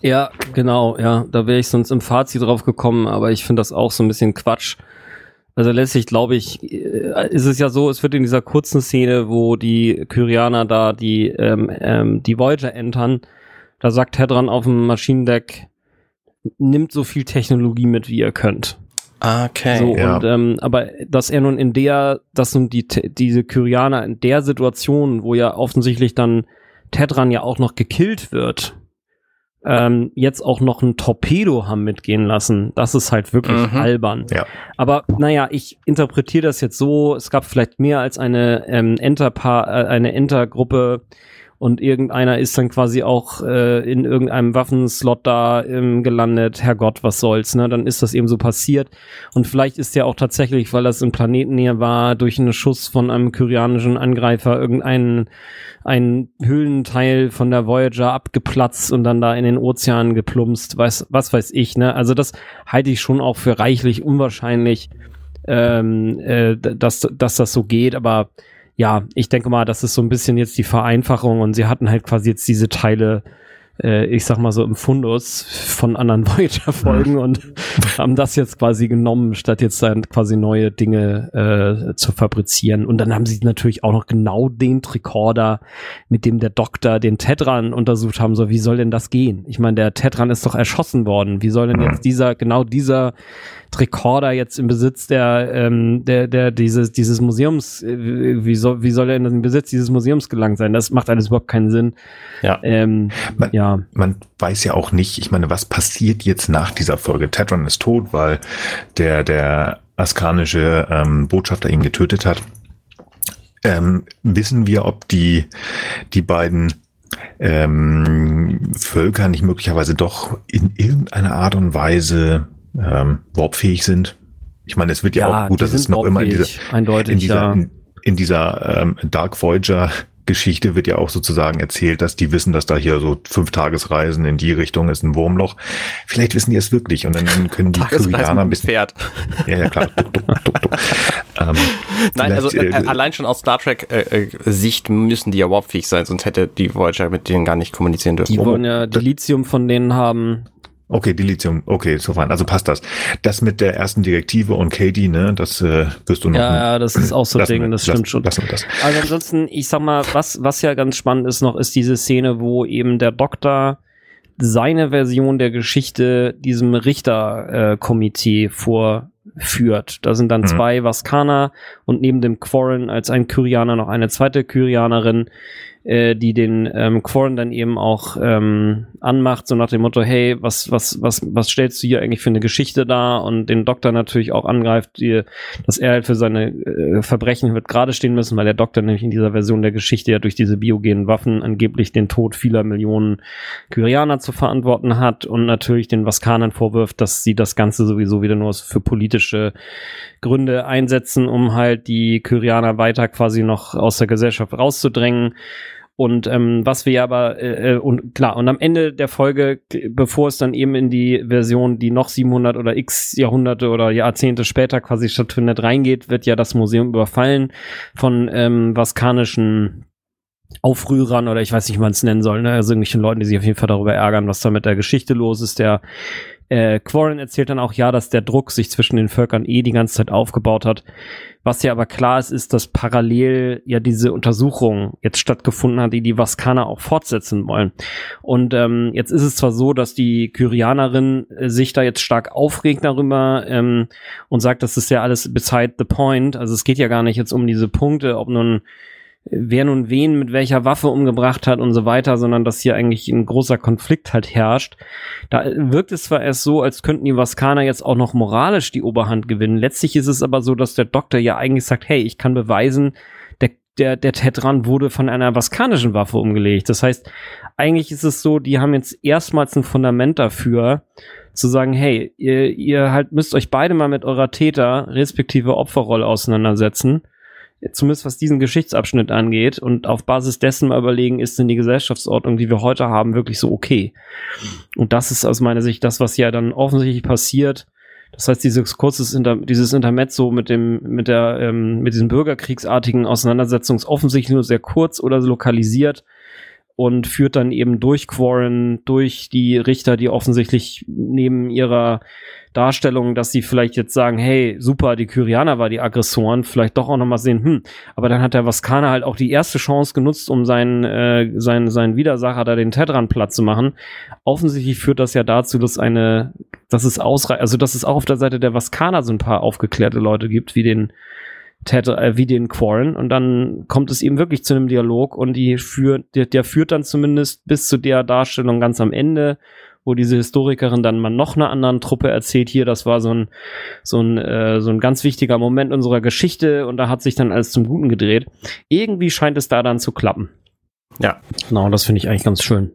Ja, genau, ja. Da wäre ich sonst im Fazit drauf gekommen, aber ich finde das auch so ein bisschen Quatsch. Also letztlich glaube ich, äh, ist es ja so, es wird in dieser kurzen Szene, wo die Kyrianer da die, ähm, ähm, die Voyager entern, da sagt Hedron auf dem Maschinendeck, nimmt so viel Technologie mit, wie ihr könnt. Okay. So, ja. und, ähm, aber dass er nun in der, dass nun die, diese Kyrianer in der Situation, wo ja offensichtlich dann Tedran ja auch noch gekillt wird, ähm, jetzt auch noch ein Torpedo haben mitgehen lassen, das ist halt wirklich mhm. albern. Ja. Aber naja, ich interpretiere das jetzt so, es gab vielleicht mehr als eine ähm, Enter-Paar, äh, eine Enter-Gruppe, und irgendeiner ist dann quasi auch äh, in irgendeinem Waffenslot da ähm, gelandet. Herrgott, was soll's, ne? Dann ist das eben so passiert. Und vielleicht ist ja auch tatsächlich, weil das in Planetennähe war, durch einen Schuss von einem kyrianischen Angreifer irgendein ein Höhlenteil von der Voyager abgeplatzt und dann da in den Ozean geplumpst, weiß, was weiß ich, ne? Also das halte ich schon auch für reichlich unwahrscheinlich, ähm, äh, dass, dass das so geht, aber ja, ich denke mal, das ist so ein bisschen jetzt die Vereinfachung und sie hatten halt quasi jetzt diese Teile äh, ich sag mal so im Fundus von anderen Voyager-Folgen mhm. und haben das jetzt quasi genommen, statt jetzt dann quasi neue Dinge äh, zu fabrizieren. Und dann haben sie natürlich auch noch genau den Tricorder, mit dem der Doktor den Tetran untersucht haben. So, wie soll denn das gehen? Ich meine, der Tetran ist doch erschossen worden. Wie soll denn jetzt dieser, genau dieser Rekorder jetzt im Besitz der, ähm, der, der, dieses, dieses Museums, äh, wie soll, wie soll er in den Besitz dieses Museums gelangt sein? Das macht alles überhaupt keinen Sinn. Ja. Ähm, man, ja. Man weiß ja auch nicht, ich meine, was passiert jetzt nach dieser Folge? Tetron ist tot, weil der, der askanische ähm, Botschafter ihn getötet hat. Ähm, wissen wir, ob die, die beiden ähm, Völker nicht möglicherweise doch in irgendeiner Art und Weise ähm, warpfähig sind. Ich meine, es wird ja, ja auch gut, dass es noch immer in dieser, eindeutig, in dieser, ja. in, in dieser ähm, Dark Voyager Geschichte wird ja auch sozusagen erzählt, dass die wissen, dass da hier so fünf Tagesreisen in die Richtung ist ein Wurmloch. Vielleicht wissen die es wirklich und dann können die Kyrianer ein bisschen. Pferd. Ja, ja, klar. Duck, duck, duck, duck. Ähm, Nein, also äh, äh, allein schon aus Star Trek äh, äh, Sicht müssen die ja warpfähig sein, sonst hätte die Voyager mit denen gar nicht kommunizieren dürfen. Die wollen ja die Lithium von denen haben. Okay, die Lithium, okay, so fein. Also passt das. Das mit der ersten Direktive und Katie, ne, das äh, wirst du noch. Ja, ja, das ist auch so ein Ding, das stimmt lass, schon. Lassen wir das. Also ansonsten, ich sag mal, was, was ja ganz spannend ist noch, ist diese Szene, wo eben der Doktor seine Version der Geschichte diesem Richterkomitee äh, vorführt. Da sind dann mhm. zwei Vaskaner und neben dem Quarren als ein Kyrianer noch eine zweite Kyrianerin, äh, die den ähm, Quarren dann eben auch ähm, anmacht, so nach dem Motto, hey, was, was, was, was stellst du hier eigentlich für eine Geschichte da? Und den Doktor natürlich auch angreift, die, dass er halt für seine äh, Verbrechen wird gerade stehen müssen, weil der Doktor nämlich in dieser Version der Geschichte ja durch diese biogenen Waffen angeblich den Tod vieler Millionen Kyrianer zu verantworten hat und natürlich den Vaskanern vorwirft, dass sie das Ganze sowieso wieder nur für politische Gründe einsetzen, um halt die Kyrianer weiter quasi noch aus der Gesellschaft rauszudrängen. Und ähm, was wir aber, äh, äh, und klar, und am Ende der Folge, bevor es dann eben in die Version, die noch 700 oder x Jahrhunderte oder Jahrzehnte später quasi stattfindet, reingeht, wird ja das Museum überfallen von ähm, vaskanischen Aufrührern oder ich weiß nicht, wie man es nennen soll, ne? also irgendwelchen Leuten, die sich auf jeden Fall darüber ärgern, was da mit der Geschichte los ist. Der äh, Quarren erzählt dann auch ja, dass der Druck sich zwischen den Völkern eh die ganze Zeit aufgebaut hat. Was ja aber klar ist, ist, dass parallel ja diese Untersuchung jetzt stattgefunden hat, die die Vaskaner auch fortsetzen wollen. Und ähm, jetzt ist es zwar so, dass die Kyrianerin äh, sich da jetzt stark aufregt darüber ähm, und sagt, das ist ja alles beside the point. Also es geht ja gar nicht jetzt um diese Punkte, ob nun wer nun wen mit welcher Waffe umgebracht hat und so weiter, sondern dass hier eigentlich ein großer Konflikt halt herrscht. Da wirkt es zwar erst so, als könnten die Vaskaner jetzt auch noch moralisch die Oberhand gewinnen. Letztlich ist es aber so, dass der Doktor ja eigentlich sagt, hey, ich kann beweisen, der, der, der Tetran wurde von einer vaskanischen Waffe umgelegt. Das heißt, eigentlich ist es so, die haben jetzt erstmals ein Fundament dafür, zu sagen, hey, ihr, ihr halt müsst euch beide mal mit eurer Täter respektive Opferrolle auseinandersetzen zumindest was diesen Geschichtsabschnitt angeht und auf Basis dessen mal überlegen, ist denn die Gesellschaftsordnung, die wir heute haben, wirklich so okay? Und das ist aus meiner Sicht das, was ja dann offensichtlich passiert. Das heißt, dieses kurzes Inter dieses Intermezzo mit dem mit der ähm, mit diesen bürgerkriegsartigen Auseinandersetzungen ist offensichtlich nur sehr kurz oder lokalisiert und führt dann eben durch Quarren, durch die Richter, die offensichtlich neben ihrer Darstellung, dass sie vielleicht jetzt sagen, hey, super, die Kyrianer war die Aggressoren, vielleicht doch auch nochmal sehen, hm, aber dann hat der Vaskana halt auch die erste Chance genutzt, um seinen, äh, seinen, seinen Widersacher da den Tedran platt zu machen. Offensichtlich führt das ja dazu, dass eine, dass es ausreicht, also dass es auch auf der Seite der Vaskana so ein paar aufgeklärte Leute gibt, wie den Ted, äh, wie den Quarren und dann kommt es eben wirklich zu einem Dialog und die führt, der, der führt dann zumindest bis zu der Darstellung ganz am Ende, wo diese Historikerin dann mal noch einer anderen Truppe erzählt, hier, das war so ein, so ein, äh, so ein ganz wichtiger Moment unserer Geschichte und da hat sich dann alles zum Guten gedreht. Irgendwie scheint es da dann zu klappen. Ja. Genau, das finde ich eigentlich ganz schön.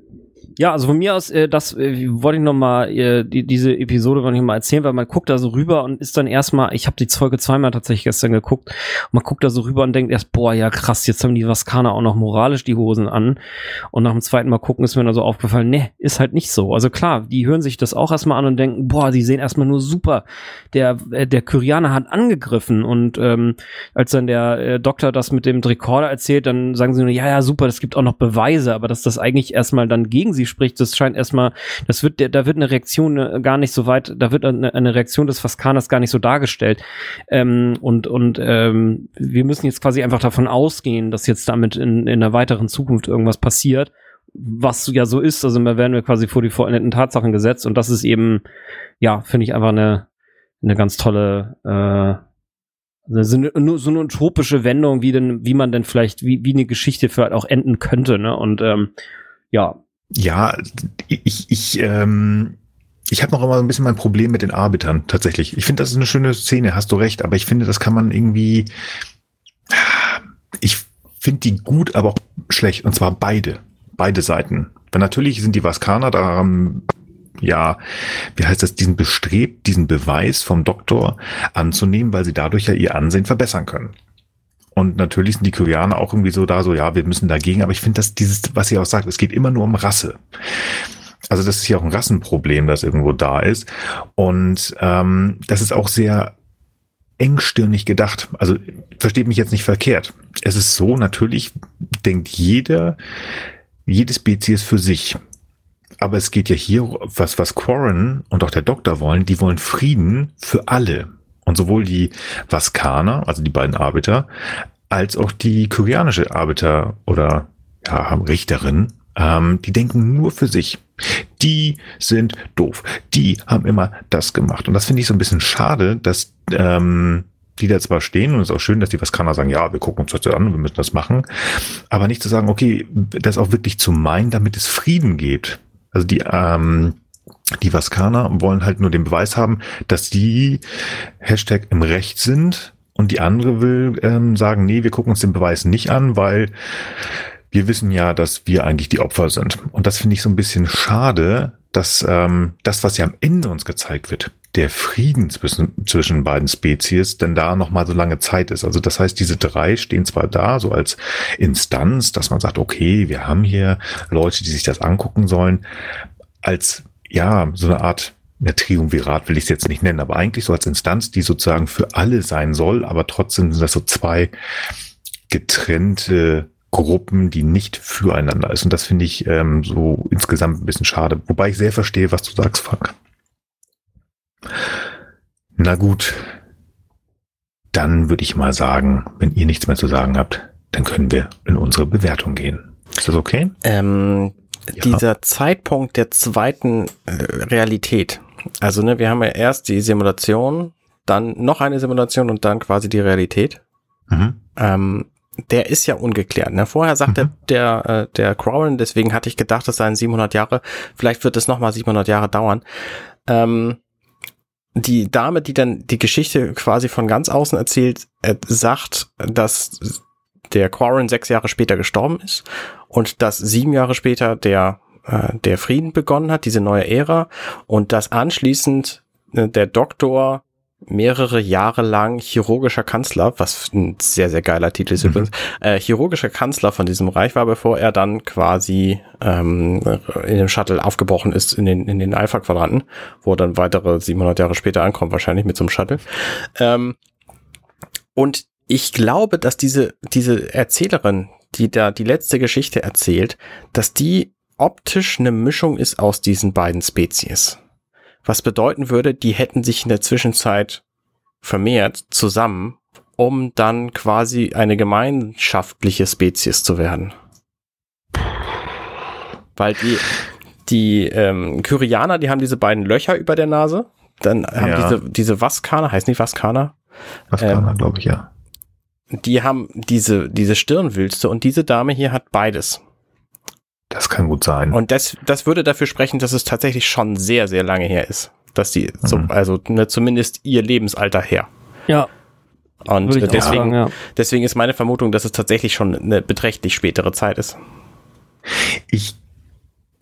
Ja, also von mir aus, äh, das äh, wollte ich noch mal, äh, die, diese Episode wollte ich mal erzählen, weil man guckt da so rüber und ist dann erstmal, ich habe die Folge zweimal tatsächlich gestern geguckt, man guckt da so rüber und denkt erst, boah, ja krass, jetzt haben die Vaskaner auch noch moralisch die Hosen an. Und nach dem zweiten Mal gucken ist mir dann so aufgefallen, ne, ist halt nicht so. Also klar, die hören sich das auch erstmal an und denken, boah, die sehen erstmal nur super. Der, äh, der Kyrianer hat angegriffen und ähm, als dann der äh, Doktor das mit dem Rekorder erzählt, dann sagen sie nur, ja, ja, super, das gibt auch noch Beweise, aber dass das eigentlich erstmal dann gegen sie spricht, das scheint erstmal, das wird, da wird eine Reaktion äh, gar nicht so weit, da wird eine, eine Reaktion des Vaskaners gar nicht so dargestellt. Ähm, und und ähm, wir müssen jetzt quasi einfach davon ausgehen, dass jetzt damit in, in der weiteren Zukunft irgendwas passiert, was ja so ist. Also da werden wir quasi vor die vollendeten Tatsachen gesetzt und das ist eben, ja, finde ich einfach eine, eine ganz tolle äh, so eine, so eine utopische Wendung, wie denn, wie man denn vielleicht, wie, wie eine Geschichte vielleicht auch enden könnte, ne? Und ähm, ja, ja, ich, ich, ähm, ich habe noch immer ein bisschen mein Problem mit den Arbitern, tatsächlich. Ich finde, das ist eine schöne Szene, hast du recht, aber ich finde, das kann man irgendwie. Ich finde die gut, aber auch schlecht. Und zwar beide. Beide Seiten. Weil natürlich sind die Vaskaner da, ja, wie heißt das, diesen bestrebt, diesen Beweis vom Doktor anzunehmen, weil sie dadurch ja ihr Ansehen verbessern können. Und natürlich sind die Koreaner auch irgendwie so da, so, ja, wir müssen dagegen. Aber ich finde, dass dieses, was ihr auch sagt, es geht immer nur um Rasse. Also das ist ja auch ein Rassenproblem, das irgendwo da ist. Und ähm, das ist auch sehr engstirnig gedacht. Also versteht mich jetzt nicht verkehrt. Es ist so, natürlich denkt jeder, jede Spezies für sich. Aber es geht ja hier, was, was Quarren und auch der Doktor wollen, die wollen Frieden für alle. Und sowohl die Vaskaner, also die beiden Arbeiter, als auch die koreanische Arbeiter oder ja, Richterin, ähm, die denken nur für sich. Die sind doof. Die haben immer das gemacht. Und das finde ich so ein bisschen schade, dass ähm, die da zwar stehen und es ist auch schön, dass die Vaskaner sagen, ja, wir gucken uns das an, wir müssen das machen, aber nicht zu sagen, okay, das auch wirklich zu meinen, damit es Frieden gibt. Also die ähm, die Vaskaner wollen halt nur den Beweis haben, dass die Hashtag im Recht sind und die andere will ähm, sagen, nee, wir gucken uns den Beweis nicht an, weil wir wissen ja, dass wir eigentlich die Opfer sind. Und das finde ich so ein bisschen schade, dass ähm, das, was ja am Ende uns gezeigt wird, der Frieden zwischen, zwischen beiden Spezies, denn da noch mal so lange Zeit ist. Also das heißt, diese drei stehen zwar da so als Instanz, dass man sagt, okay, wir haben hier Leute, die sich das angucken sollen, als ja, so eine Art eine Triumvirat will ich es jetzt nicht nennen, aber eigentlich so als Instanz, die sozusagen für alle sein soll, aber trotzdem sind das so zwei getrennte Gruppen, die nicht füreinander ist. Und das finde ich ähm, so insgesamt ein bisschen schade. Wobei ich sehr verstehe, was du sagst, Frank. Na gut, dann würde ich mal sagen, wenn ihr nichts mehr zu sagen habt, dann können wir in unsere Bewertung gehen. Ist das okay? Ähm, ja. dieser Zeitpunkt der zweiten äh, Realität. Also ne, wir haben ja erst die Simulation, dann noch eine Simulation und dann quasi die Realität. Mhm. Ähm, der ist ja ungeklärt. Ne? Vorher sagt mhm. der, der, äh, der Crowlin, deswegen hatte ich gedacht, es seien 700 Jahre. Vielleicht wird es nochmal 700 Jahre dauern. Ähm, die Dame, die dann die Geschichte quasi von ganz außen erzählt, äh, sagt, dass der Quarren sechs Jahre später gestorben ist und dass sieben Jahre später der, äh, der Frieden begonnen hat, diese neue Ära und dass anschließend äh, der Doktor mehrere Jahre lang chirurgischer Kanzler, was ein sehr, sehr geiler Titel ist mhm. übrigens, äh, chirurgischer Kanzler von diesem Reich war, bevor er dann quasi ähm, in dem Shuttle aufgebrochen ist in den, in den Alpha-Quadranten, wo er dann weitere 700 Jahre später ankommt, wahrscheinlich mit so einem Shuttle. Ähm, und ich glaube, dass diese, diese Erzählerin, die da die letzte Geschichte erzählt, dass die optisch eine Mischung ist aus diesen beiden Spezies was bedeuten würde, die hätten sich in der Zwischenzeit vermehrt zusammen, um dann quasi eine gemeinschaftliche Spezies zu werden. Weil die, die ähm, Kyrianer, die haben diese beiden Löcher über der Nase. Dann haben ja. diese, diese Vaskaner, heißt nicht Vaskaner? Vaskaner, ähm, glaube ich, ja. Die haben diese, diese Stirnwülste und diese Dame hier hat beides. Das kann gut sein. Und das, das würde dafür sprechen, dass es tatsächlich schon sehr, sehr lange her ist. Dass die, mhm. so, also ne, zumindest ihr Lebensalter her. Ja. Und deswegen, sagen, ja. deswegen ist meine Vermutung, dass es tatsächlich schon eine beträchtlich spätere Zeit ist. Ich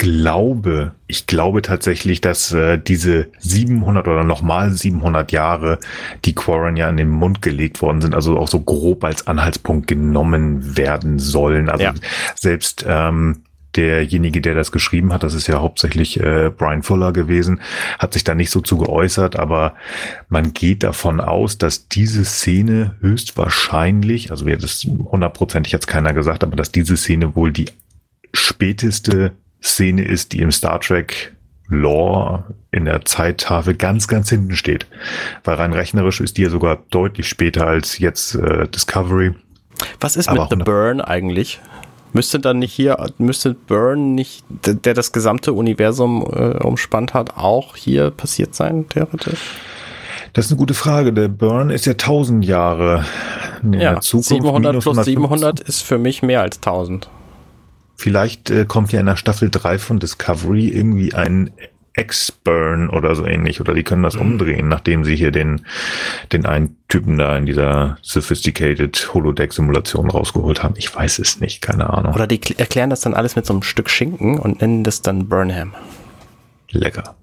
glaube, ich glaube tatsächlich, dass äh, diese 700 oder nochmal 700 Jahre, die Quarren ja in den Mund gelegt worden sind, also auch so grob als Anhaltspunkt genommen werden sollen. Also ja. selbst ähm, derjenige, der das geschrieben hat, das ist ja hauptsächlich äh, Brian Fuller gewesen, hat sich da nicht so zu geäußert, aber man geht davon aus, dass diese Szene höchstwahrscheinlich, also wird das hundertprozentig jetzt keiner gesagt, aber dass diese Szene wohl die späteste Szene ist, die im Star Trek Lore in der Zeittafel ganz, ganz hinten steht. Weil rein rechnerisch ist die ja sogar deutlich später als jetzt äh, Discovery. Was ist aber mit The Burn eigentlich? Müsste dann nicht hier, müsste Burn nicht, der das gesamte Universum äh, umspannt hat, auch hier passiert sein, theoretisch? Das ist eine gute Frage. Der Burn ist ja 1000 Jahre in ja, der Zukunft. 700 plus 700 ist für mich mehr als 1000. Vielleicht äh, kommt ja in der Staffel 3 von Discovery irgendwie ein X-Burn oder so ähnlich. Oder die können das mhm. umdrehen, nachdem sie hier den, den einen Typen da in dieser sophisticated Holodeck-Simulation rausgeholt haben. Ich weiß es nicht, keine Ahnung. Oder die erklären das dann alles mit so einem Stück Schinken und nennen das dann Burnham. Lecker.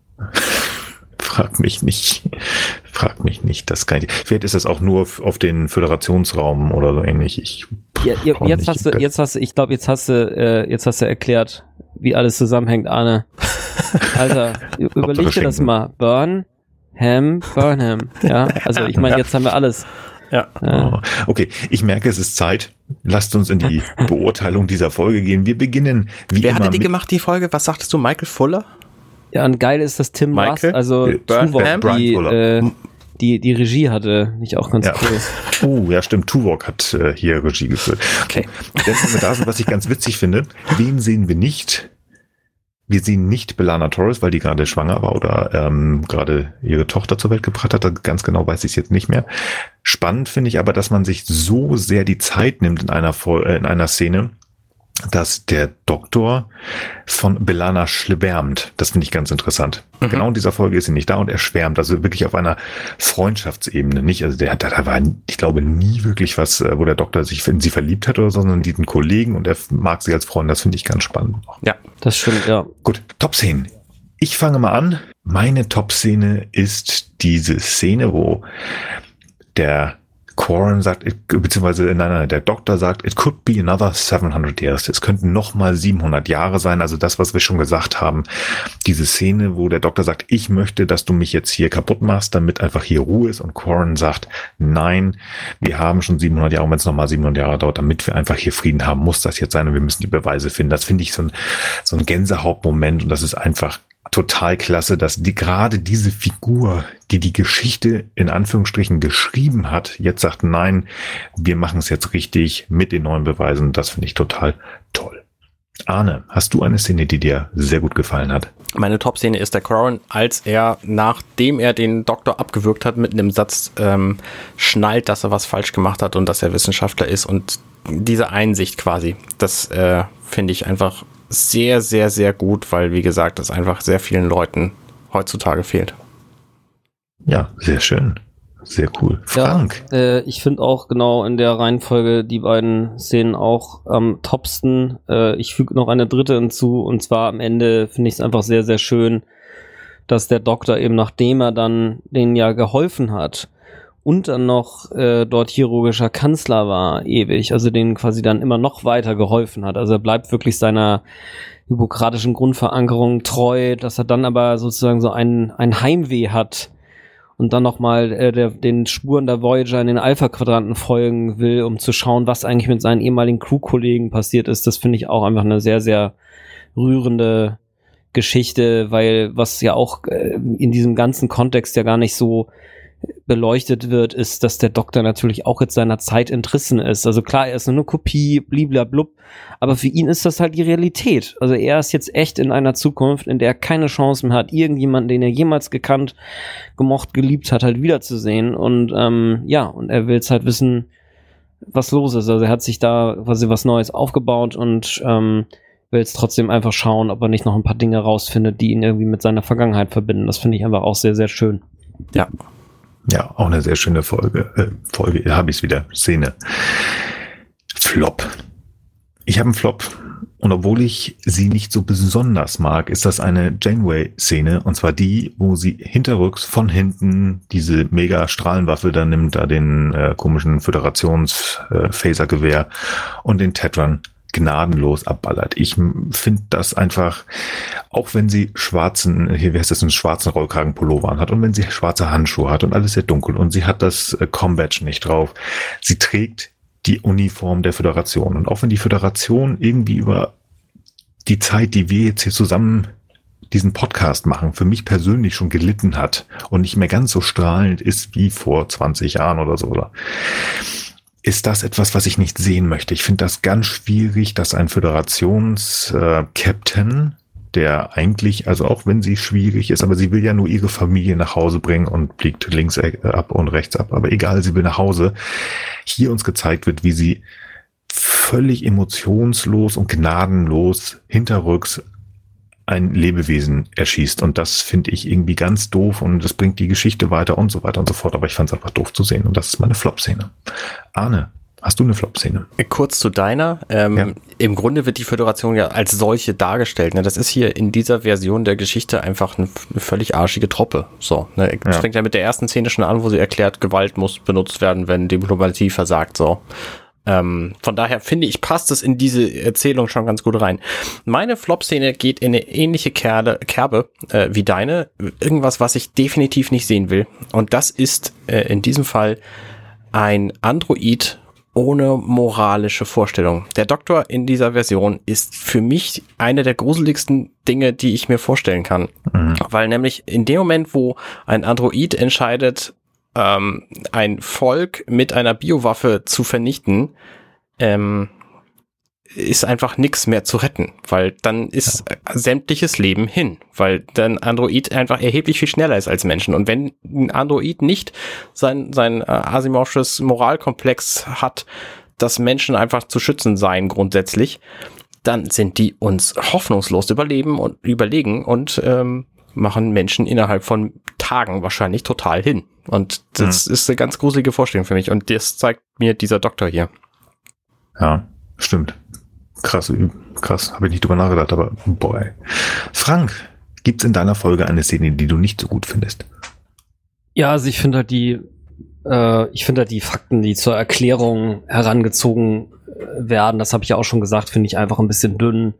Frag mich nicht. Frag mich nicht. Das kann ich. Vielleicht ist das auch nur auf den Föderationsraum oder so ähnlich. Ich, ja, jetzt hast du, jetzt hast du, ich glaube, jetzt hast du, äh, jetzt hast du erklärt, wie alles zusammenhängt, Arne. Alter, überleg dir das mal. Burn, Ham, Burnham. Ja, also ich meine, jetzt haben wir alles. Ja. Oh, okay, ich merke, es ist Zeit. Lasst uns in die Beurteilung dieser Folge gehen. Wir beginnen wie Wer immer. Wer hatte die gemacht, die Folge? Was sagtest du, Michael Fuller? Ja, und geil ist, dass Tim Michael? Rust, also Tuvok, die, äh, die, die Regie hatte, nicht auch ganz ja. cool. Uh, ja stimmt, Tuvok hat äh, hier Regie geführt. Okay. Dann kommen wir da so, was ich ganz witzig finde. Wen sehen wir nicht? Wir sehen nicht Belana Torres, weil die gerade schwanger war oder ähm, gerade ihre Tochter zur Welt gebracht hat. Ganz genau weiß ich es jetzt nicht mehr. Spannend finde ich aber, dass man sich so sehr die Zeit nimmt in einer, äh, in einer Szene, dass der Doktor von Belana schwärmt. Das finde ich ganz interessant. Mhm. Genau in dieser Folge ist sie nicht da und er schwärmt. Also wirklich auf einer Freundschaftsebene. Nicht, also der, da war, ich glaube, nie wirklich was, äh, wo der Doktor sich in sie verliebt hat oder so, sondern diesen Kollegen und er mag sie als Freund. Das finde ich ganz spannend. Ja, das stimmt, ja. Gut, Top-Szenen. Ich fange mal an. Meine Top-Szene ist diese Szene, wo der Corin sagt, beziehungsweise nein, nein, der Doktor sagt, it could be another 700 years. Es könnten noch mal 700 Jahre sein. Also das, was wir schon gesagt haben. Diese Szene, wo der Doktor sagt, ich möchte, dass du mich jetzt hier kaputt machst, damit einfach hier Ruhe ist. Und Corin sagt, nein, wir haben schon 700 Jahre. Und wenn es noch mal 700 Jahre dauert, damit wir einfach hier Frieden haben, muss das jetzt sein. Und wir müssen die Beweise finden. Das finde ich so ein, so ein Gänsehautmoment. Und das ist einfach total klasse, dass die gerade diese Figur, die die Geschichte in Anführungsstrichen geschrieben hat, jetzt sagt, nein, wir machen es jetzt richtig mit den neuen Beweisen. Das finde ich total toll. Arne, hast du eine Szene, die dir sehr gut gefallen hat? Meine Top-Szene ist der Crown, als er, nachdem er den Doktor abgewürgt hat, mit einem Satz ähm, schnallt, dass er was falsch gemacht hat und dass er Wissenschaftler ist und diese Einsicht quasi, das äh, finde ich einfach sehr, sehr, sehr gut, weil, wie gesagt, das einfach sehr vielen Leuten heutzutage fehlt. Ja, sehr schön. Sehr cool. Frank. Ja, äh, ich finde auch genau in der Reihenfolge die beiden Szenen auch am topsten. Äh, ich füge noch eine dritte hinzu und zwar am Ende finde ich es einfach sehr, sehr schön, dass der Doktor eben nachdem er dann denen ja geholfen hat und dann noch äh, dort chirurgischer Kanzler war ewig, also denen quasi dann immer noch weiter geholfen hat. Also er bleibt wirklich seiner hypokratischen Grundverankerung treu, dass er dann aber sozusagen so ein, ein Heimweh hat und dann nochmal äh, den Spuren der Voyager in den Alpha-Quadranten folgen will, um zu schauen, was eigentlich mit seinen ehemaligen Crew-Kollegen passiert ist, das finde ich auch einfach eine sehr, sehr rührende Geschichte, weil was ja auch äh, in diesem ganzen Kontext ja gar nicht so beleuchtet wird, ist, dass der Doktor natürlich auch jetzt seiner Zeit entrissen ist. Also klar, er ist nur eine Kopie, bliblablub, aber für ihn ist das halt die Realität. Also er ist jetzt echt in einer Zukunft, in der er keine Chance mehr hat, irgendjemanden, den er jemals gekannt, gemocht, geliebt hat, halt wiederzusehen. Und ähm, ja, und er will jetzt halt wissen, was los ist. Also er hat sich da quasi was Neues aufgebaut und ähm, will jetzt trotzdem einfach schauen, ob er nicht noch ein paar Dinge rausfindet, die ihn irgendwie mit seiner Vergangenheit verbinden. Das finde ich einfach auch sehr, sehr schön. Ja, ja, auch eine sehr schöne Folge. Äh, Folge, habe ich es wieder. Szene. Flop. Ich habe einen Flop. Und obwohl ich sie nicht so besonders mag, ist das eine Janeway-Szene. Und zwar die, wo sie hinterrücks von hinten diese mega Strahlenwaffe da nimmt, da den äh, komischen Föderations-Phaser-Gewehr äh, und den Tetran gnadenlos abballert. Ich finde das einfach, auch wenn sie schwarzen, hier wie heißt das, einen schwarzen Rollkragenpullover hat und wenn sie schwarze Handschuhe hat und alles sehr dunkel und sie hat das äh, Combat nicht drauf, sie trägt die Uniform der Föderation. Und auch wenn die Föderation irgendwie über die Zeit, die wir jetzt hier zusammen diesen Podcast machen, für mich persönlich schon gelitten hat und nicht mehr ganz so strahlend ist wie vor 20 Jahren oder so, oder? Ist das etwas, was ich nicht sehen möchte. Ich finde das ganz schwierig, dass ein Föderations-Captain, der eigentlich, also auch wenn sie schwierig ist, aber sie will ja nur ihre Familie nach Hause bringen und fliegt links äh, ab und rechts ab, aber egal, sie will nach Hause, hier uns gezeigt wird, wie sie völlig emotionslos und gnadenlos hinterrücks ein Lebewesen erschießt. Und das finde ich irgendwie ganz doof und das bringt die Geschichte weiter und so weiter und so fort. Aber ich fand es einfach doof zu sehen und das ist meine Flop-Szene. Arne, Hast du eine Flop-Szene? Kurz zu deiner. Ähm, ja. Im Grunde wird die Föderation ja als solche dargestellt. Ne? Das ist hier in dieser Version der Geschichte einfach eine, eine völlig arschige Truppe. So, ne? Das ja. fängt ja mit der ersten Szene schon an, wo sie erklärt, Gewalt muss benutzt werden, wenn Diplomatie versagt. So. Ähm, von daher finde ich, passt es in diese Erzählung schon ganz gut rein. Meine Flop-Szene geht in eine ähnliche Kerle, Kerbe äh, wie deine. Irgendwas, was ich definitiv nicht sehen will. Und das ist äh, in diesem Fall ein Android ohne moralische Vorstellung. Der Doktor in dieser Version ist für mich eine der gruseligsten Dinge, die ich mir vorstellen kann. Mhm. Weil nämlich in dem Moment, wo ein Android entscheidet, ähm, ein Volk mit einer Biowaffe zu vernichten, ähm, ist einfach nichts mehr zu retten, weil dann ist ja. sämtliches Leben hin, weil dann Android einfach erheblich viel schneller ist als Menschen. Und wenn ein Android nicht sein, sein äh, Asimovsches Moralkomplex hat, dass Menschen einfach zu schützen seien grundsätzlich, dann sind die uns hoffnungslos überleben und überlegen und ähm, machen Menschen innerhalb von Tagen wahrscheinlich total hin. Und das mhm. ist eine ganz gruselige Vorstellung für mich. Und das zeigt mir dieser Doktor hier. Ja, stimmt. Krass, krass, habe ich nicht drüber nachgedacht, aber boy. Frank, gibt's in deiner Folge eine Szene, die du nicht so gut findest? Ja, also ich finde halt die, äh, ich finde halt die Fakten, die zur Erklärung herangezogen werden, das habe ich ja auch schon gesagt, finde ich einfach ein bisschen dünn.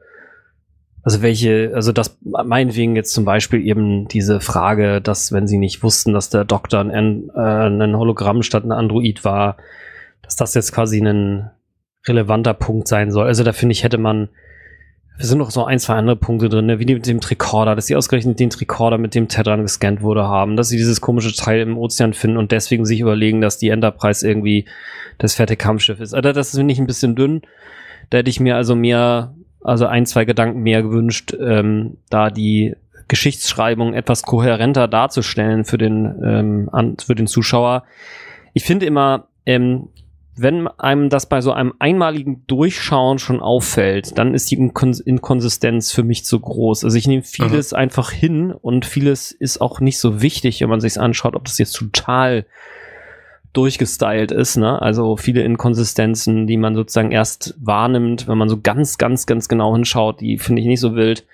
Also welche, also das meinetwegen jetzt zum Beispiel eben diese Frage, dass wenn sie nicht wussten, dass der Doktor ein, äh, ein Hologramm statt ein Android war, dass das jetzt quasi ein relevanter Punkt sein soll. Also da finde ich, hätte man, es sind noch so ein, zwei andere Punkte drin, ne? wie mit dem Tricorder, dass sie ausgerechnet den Tricorder mit dem Tetran gescannt wurde haben, dass sie dieses komische Teil im Ozean finden und deswegen sich überlegen, dass die Enterprise irgendwie das fette Kampfschiff ist. Also das finde ich ein bisschen dünn. Da hätte ich mir also mehr also ein, zwei Gedanken mehr gewünscht, ähm, da die Geschichtsschreibung etwas kohärenter darzustellen für den, ähm, an, für den Zuschauer. Ich finde immer, ähm, wenn einem das bei so einem einmaligen Durchschauen schon auffällt, dann ist die Inkonsistenz für mich zu groß. Also ich nehme vieles mhm. einfach hin und vieles ist auch nicht so wichtig, wenn man sich anschaut, ob das jetzt total durchgestylt ist, ne? Also viele Inkonsistenzen, die man sozusagen erst wahrnimmt, wenn man so ganz, ganz, ganz genau hinschaut, die finde ich nicht so wild.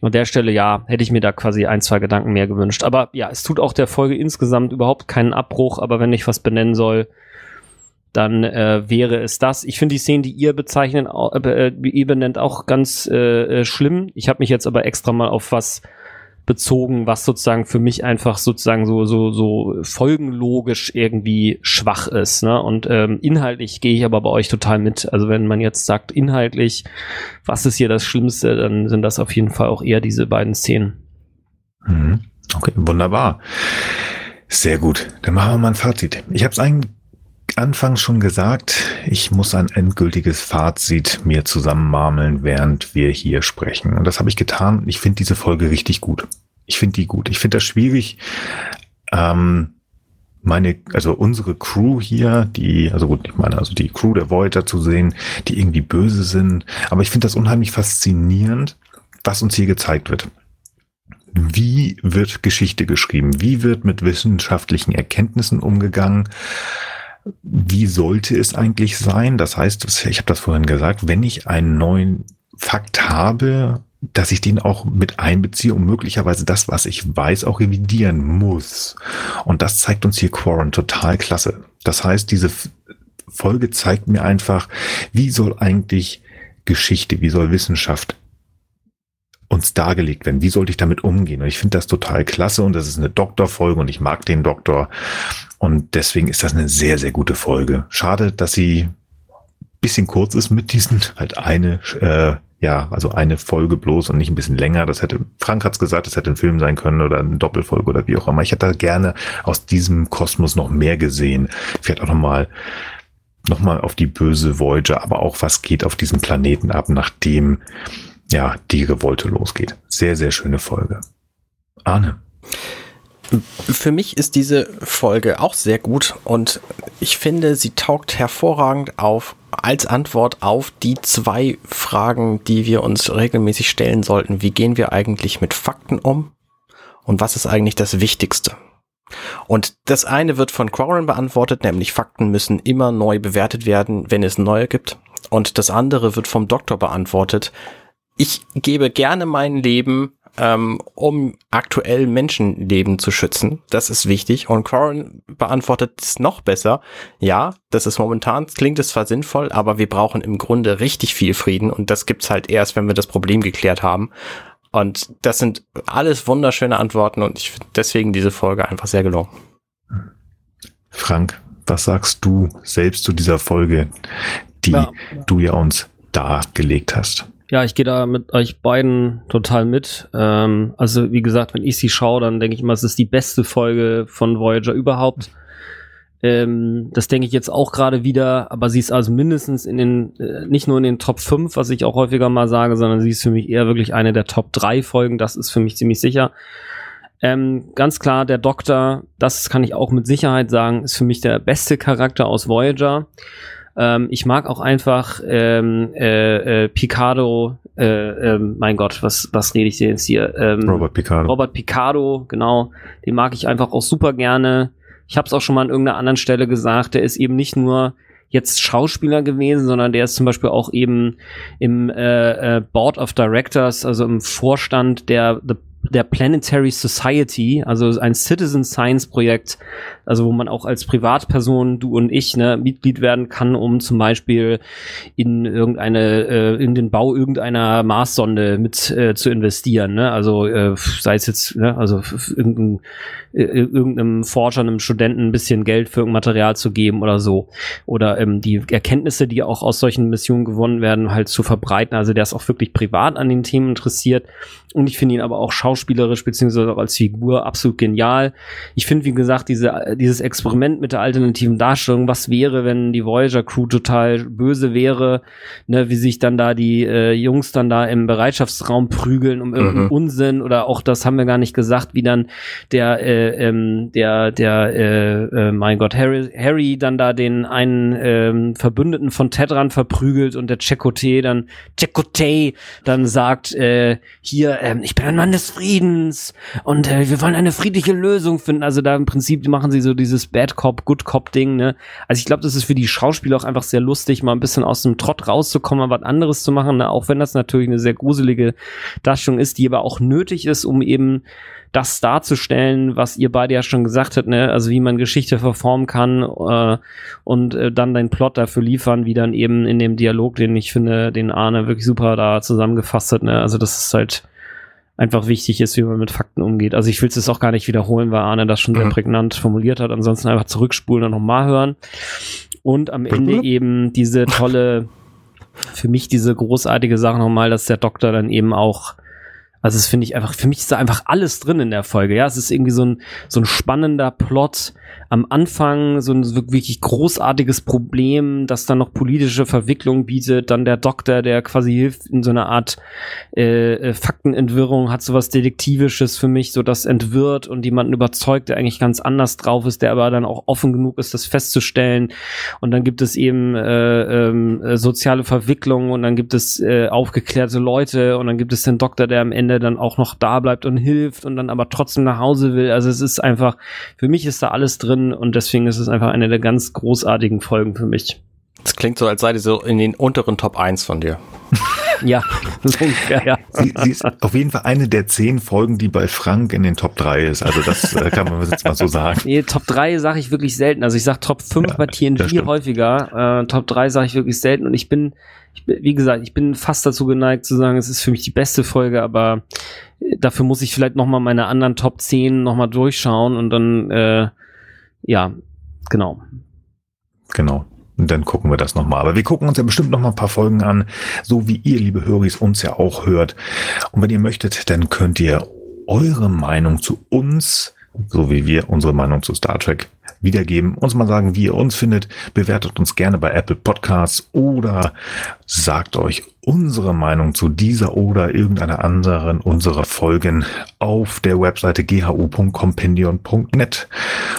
An der Stelle, ja, hätte ich mir da quasi ein, zwei Gedanken mehr gewünscht. Aber ja, es tut auch der Folge insgesamt überhaupt keinen Abbruch, aber wenn ich was benennen soll, dann äh, wäre es das. Ich finde die Szenen, die ihr bezeichnet, äh, äh, ihr benennt, auch ganz äh, äh, schlimm. Ich habe mich jetzt aber extra mal auf was bezogen, was sozusagen für mich einfach sozusagen so so so folgenlogisch irgendwie schwach ist. Ne? Und ähm, inhaltlich gehe ich aber bei euch total mit. Also wenn man jetzt sagt inhaltlich, was ist hier das Schlimmste, dann sind das auf jeden Fall auch eher diese beiden Szenen. Mhm. Okay, wunderbar. Sehr gut. Dann machen wir mal ein Fazit. Ich habe es eigentlich anfangs schon gesagt, ich muss ein endgültiges Fazit mir zusammenmarmeln, während wir hier sprechen. Und das habe ich getan. Ich finde diese Folge richtig gut. Ich finde die gut. Ich finde das schwierig. Ähm, meine, also unsere Crew hier, die, also gut, ich meine, also die Crew der Voyager zu sehen, die irgendwie böse sind. Aber ich finde das unheimlich faszinierend, was uns hier gezeigt wird. Wie wird Geschichte geschrieben? Wie wird mit wissenschaftlichen Erkenntnissen umgegangen? Wie sollte es eigentlich sein? Das heißt, ich habe das vorhin gesagt, wenn ich einen neuen Fakt habe, dass ich den auch mit einbeziehe und möglicherweise das, was ich weiß, auch revidieren muss. Und das zeigt uns hier Quarren total klasse. Das heißt, diese Folge zeigt mir einfach, wie soll eigentlich Geschichte, wie soll Wissenschaft uns dargelegt werden. Wie sollte ich damit umgehen? Und ich finde das total klasse und das ist eine Doktorfolge und ich mag den Doktor. Und deswegen ist das eine sehr, sehr gute Folge. Schade, dass sie bisschen kurz ist mit diesen, halt eine, äh, ja, also eine Folge bloß und nicht ein bisschen länger. Das hätte, Frank hat's gesagt, das hätte ein Film sein können oder eine Doppelfolge oder wie auch immer. Ich hätte da gerne aus diesem Kosmos noch mehr gesehen. Vielleicht auch nochmal nochmal auf die böse Voyager, aber auch was geht auf diesem Planeten ab, nachdem ja, die Revolte losgeht. Sehr, sehr schöne Folge. Arne. Für mich ist diese Folge auch sehr gut und ich finde, sie taugt hervorragend auf als Antwort auf die zwei Fragen, die wir uns regelmäßig stellen sollten. Wie gehen wir eigentlich mit Fakten um? Und was ist eigentlich das Wichtigste? Und das eine wird von Quarren beantwortet, nämlich Fakten müssen immer neu bewertet werden, wenn es neue gibt. Und das andere wird vom Doktor beantwortet, ich gebe gerne mein Leben, ähm, um aktuell Menschenleben zu schützen. Das ist wichtig. Und Corin beantwortet es noch besser. Ja, das ist momentan, klingt es zwar sinnvoll, aber wir brauchen im Grunde richtig viel Frieden und das gibt's halt erst, wenn wir das Problem geklärt haben. Und das sind alles wunderschöne Antworten und ich finde deswegen diese Folge einfach sehr gelungen. Frank, was sagst du selbst zu dieser Folge, die ja. du ja uns dargelegt hast? Ja, ich gehe da mit euch beiden total mit. Ähm, also wie gesagt, wenn ich sie schaue, dann denke ich immer, es ist die beste Folge von Voyager überhaupt. Ähm, das denke ich jetzt auch gerade wieder, aber sie ist also mindestens in den, äh, nicht nur in den Top 5, was ich auch häufiger mal sage, sondern sie ist für mich eher wirklich eine der Top 3 Folgen, das ist für mich ziemlich sicher. Ähm, ganz klar, der Doktor, das kann ich auch mit Sicherheit sagen, ist für mich der beste Charakter aus Voyager. Ähm, ich mag auch einfach ähm, äh, äh, Picardo, äh, äh, mein Gott, was, was rede ich denn jetzt hier? Ähm, Robert Picardo. Robert Picardo, genau. Den mag ich einfach auch super gerne. Ich habe es auch schon mal an irgendeiner anderen Stelle gesagt, der ist eben nicht nur jetzt Schauspieler gewesen, sondern der ist zum Beispiel auch eben im äh, äh, Board of Directors, also im Vorstand der The der Planetary Society, also ein Citizen Science Projekt, also wo man auch als Privatperson, du und ich, ne, Mitglied werden kann, um zum Beispiel in irgendeine, äh, in den Bau irgendeiner Marssonde mit äh, zu investieren, ne? Also äh, sei es jetzt, ne, also irgendein, äh, irgendeinem Forscher, einem Studenten ein bisschen Geld für irgendein Material zu geben oder so. Oder ähm, die Erkenntnisse, die auch aus solchen Missionen gewonnen werden, halt zu verbreiten. Also der ist auch wirklich privat an den Themen interessiert. Und ich finde ihn aber auch schau schauspielerisch beziehungsweise auch als Figur absolut genial. Ich finde, wie gesagt, diese, dieses Experiment mit der alternativen Darstellung, was wäre, wenn die Voyager Crew total böse wäre, ne, wie sich dann da die äh, Jungs dann da im Bereitschaftsraum prügeln um irgendeinen mhm. Unsinn oder auch das haben wir gar nicht gesagt, wie dann der äh, ähm, der der äh, äh, mein Gott Harry Harry dann da den einen ähm, Verbündeten von Tedran verprügelt und der Chekote dann Chekote dann sagt äh, hier äh, ich bin ein Mann des Friedens und äh, wir wollen eine friedliche Lösung finden. Also da im Prinzip machen sie so dieses Bad Cop Good Cop Ding. Ne? Also ich glaube, das ist für die Schauspieler auch einfach sehr lustig, mal ein bisschen aus dem Trott rauszukommen, mal was anderes zu machen. Ne? Auch wenn das natürlich eine sehr gruselige Darstellung ist, die aber auch nötig ist, um eben das darzustellen, was ihr beide ja schon gesagt habt, ne? also wie man Geschichte verformen kann äh, und äh, dann den Plot dafür liefern, wie dann eben in dem Dialog, den ich finde, den Arne wirklich super da zusammengefasst hat. Ne? Also das ist halt einfach wichtig ist, wie man mit Fakten umgeht. Also ich will es auch gar nicht wiederholen, weil Arne das schon sehr mhm. prägnant formuliert hat. Ansonsten einfach zurückspulen und nochmal hören. Und am Ende mhm. eben diese tolle, für mich diese großartige Sache nochmal, dass der Doktor dann eben auch also das finde ich einfach, für mich ist da einfach alles drin in der Folge. Ja, es ist irgendwie so ein, so ein spannender Plot, am Anfang so ein wirklich großartiges Problem, das dann noch politische Verwicklung bietet, dann der Doktor, der quasi hilft in so einer Art äh, äh, Faktenentwirrung, hat sowas Detektivisches für mich, so das entwirrt und jemanden überzeugt, der eigentlich ganz anders drauf ist, der aber dann auch offen genug ist, das festzustellen. Und dann gibt es eben äh, äh, soziale Verwicklungen und dann gibt es äh, aufgeklärte Leute und dann gibt es den Doktor, der am Ende dann auch noch da bleibt und hilft und dann aber trotzdem nach Hause will. Also es ist einfach, für mich ist da alles drin und deswegen ist es einfach eine der ganz großartigen Folgen für mich. Das klingt so, als sei die so in den unteren Top 1 von dir. ja, ja, ja. Sie, sie, ist auf jeden Fall eine der zehn Folgen, die bei Frank in den Top 3 ist. Also das äh, kann man jetzt mal so sagen. Nee, Top 3 sage ich wirklich selten. Also ich sage Top 5 ja, bei TNG häufiger. Äh, Top 3 sage ich wirklich selten. Und ich bin, ich, wie gesagt, ich bin fast dazu geneigt zu sagen, es ist für mich die beste Folge, aber äh, dafür muss ich vielleicht nochmal meine anderen Top 10 nochmal durchschauen und dann äh, ja, genau. Genau. Und dann gucken wir das nochmal. Aber wir gucken uns ja bestimmt noch mal ein paar Folgen an, so wie ihr, liebe Höris, uns ja auch hört. Und wenn ihr möchtet, dann könnt ihr eure Meinung zu uns so wie wir unsere Meinung zu Star Trek wiedergeben, uns mal sagen, wie ihr uns findet, bewertet uns gerne bei Apple Podcasts oder sagt euch unsere Meinung zu dieser oder irgendeiner anderen unserer Folgen auf der Webseite ghu.compendion.net.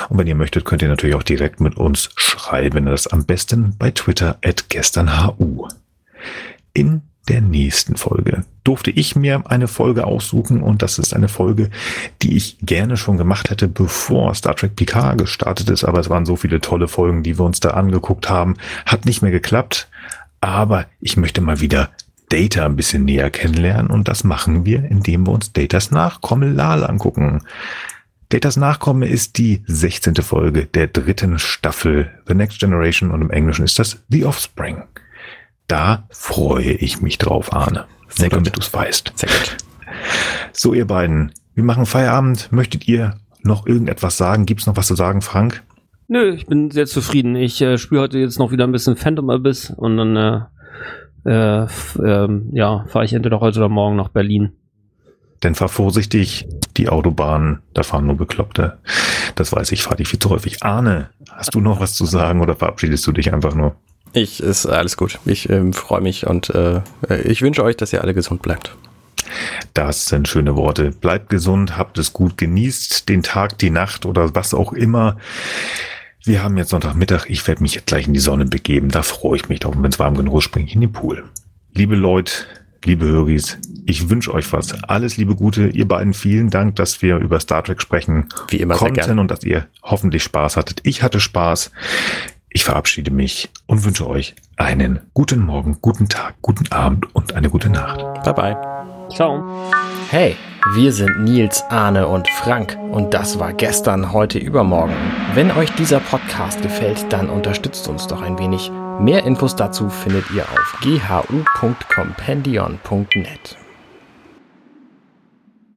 Und wenn ihr möchtet, könnt ihr natürlich auch direkt mit uns schreiben, das am besten bei Twitter at gesternhu. In der nächsten Folge durfte ich mir eine Folge aussuchen und das ist eine Folge, die ich gerne schon gemacht hätte, bevor Star Trek Picard gestartet ist, aber es waren so viele tolle Folgen, die wir uns da angeguckt haben, hat nicht mehr geklappt, aber ich möchte mal wieder Data ein bisschen näher kennenlernen und das machen wir, indem wir uns Datas Nachkomme Lal angucken. Datas Nachkomme ist die 16. Folge der dritten Staffel The Next Generation und im Englischen ist das The Offspring. Da freue ich mich drauf, Arne. Sehr Nur damit du es weißt. Sehr gut. So, ihr beiden, wir machen Feierabend. Möchtet ihr noch irgendetwas sagen? Gibt es noch was zu sagen, Frank? Nö, ich bin sehr zufrieden. Ich äh, spiele heute jetzt noch wieder ein bisschen Phantom Abyss und dann äh, äh, äh, ja, fahre ich entweder heute oder morgen nach Berlin. Denn fahr vorsichtig, die Autobahnen, da fahren nur Bekloppte. Das weiß ich, fahre die viel zu häufig. Arne, hast du noch was zu sagen oder verabschiedest du dich einfach nur? Ich ist alles gut. Ich ähm, freue mich und äh, ich wünsche euch, dass ihr alle gesund bleibt. Das sind schöne Worte. Bleibt gesund, habt es gut, genießt den Tag, die Nacht oder was auch immer. Wir haben jetzt Sonntagmittag. Ich werde mich jetzt gleich in die Sonne begeben. Da freue ich mich drauf. Und wenn es warm genug ist, springe ich in den Pool. Liebe Leute, liebe Höris, ich wünsche euch was. Alles Liebe Gute. Ihr beiden vielen Dank, dass wir über Star Trek sprechen Wie immer konnten und dass ihr hoffentlich Spaß hattet. Ich hatte Spaß. Ich verabschiede mich und wünsche euch einen guten Morgen, guten Tag, guten Abend und eine gute Nacht. Bye bye. Ciao. Hey, wir sind Nils, Arne und Frank und das war gestern, heute, übermorgen. Wenn euch dieser Podcast gefällt, dann unterstützt uns doch ein wenig. Mehr Infos dazu findet ihr auf ghu.compendion.net.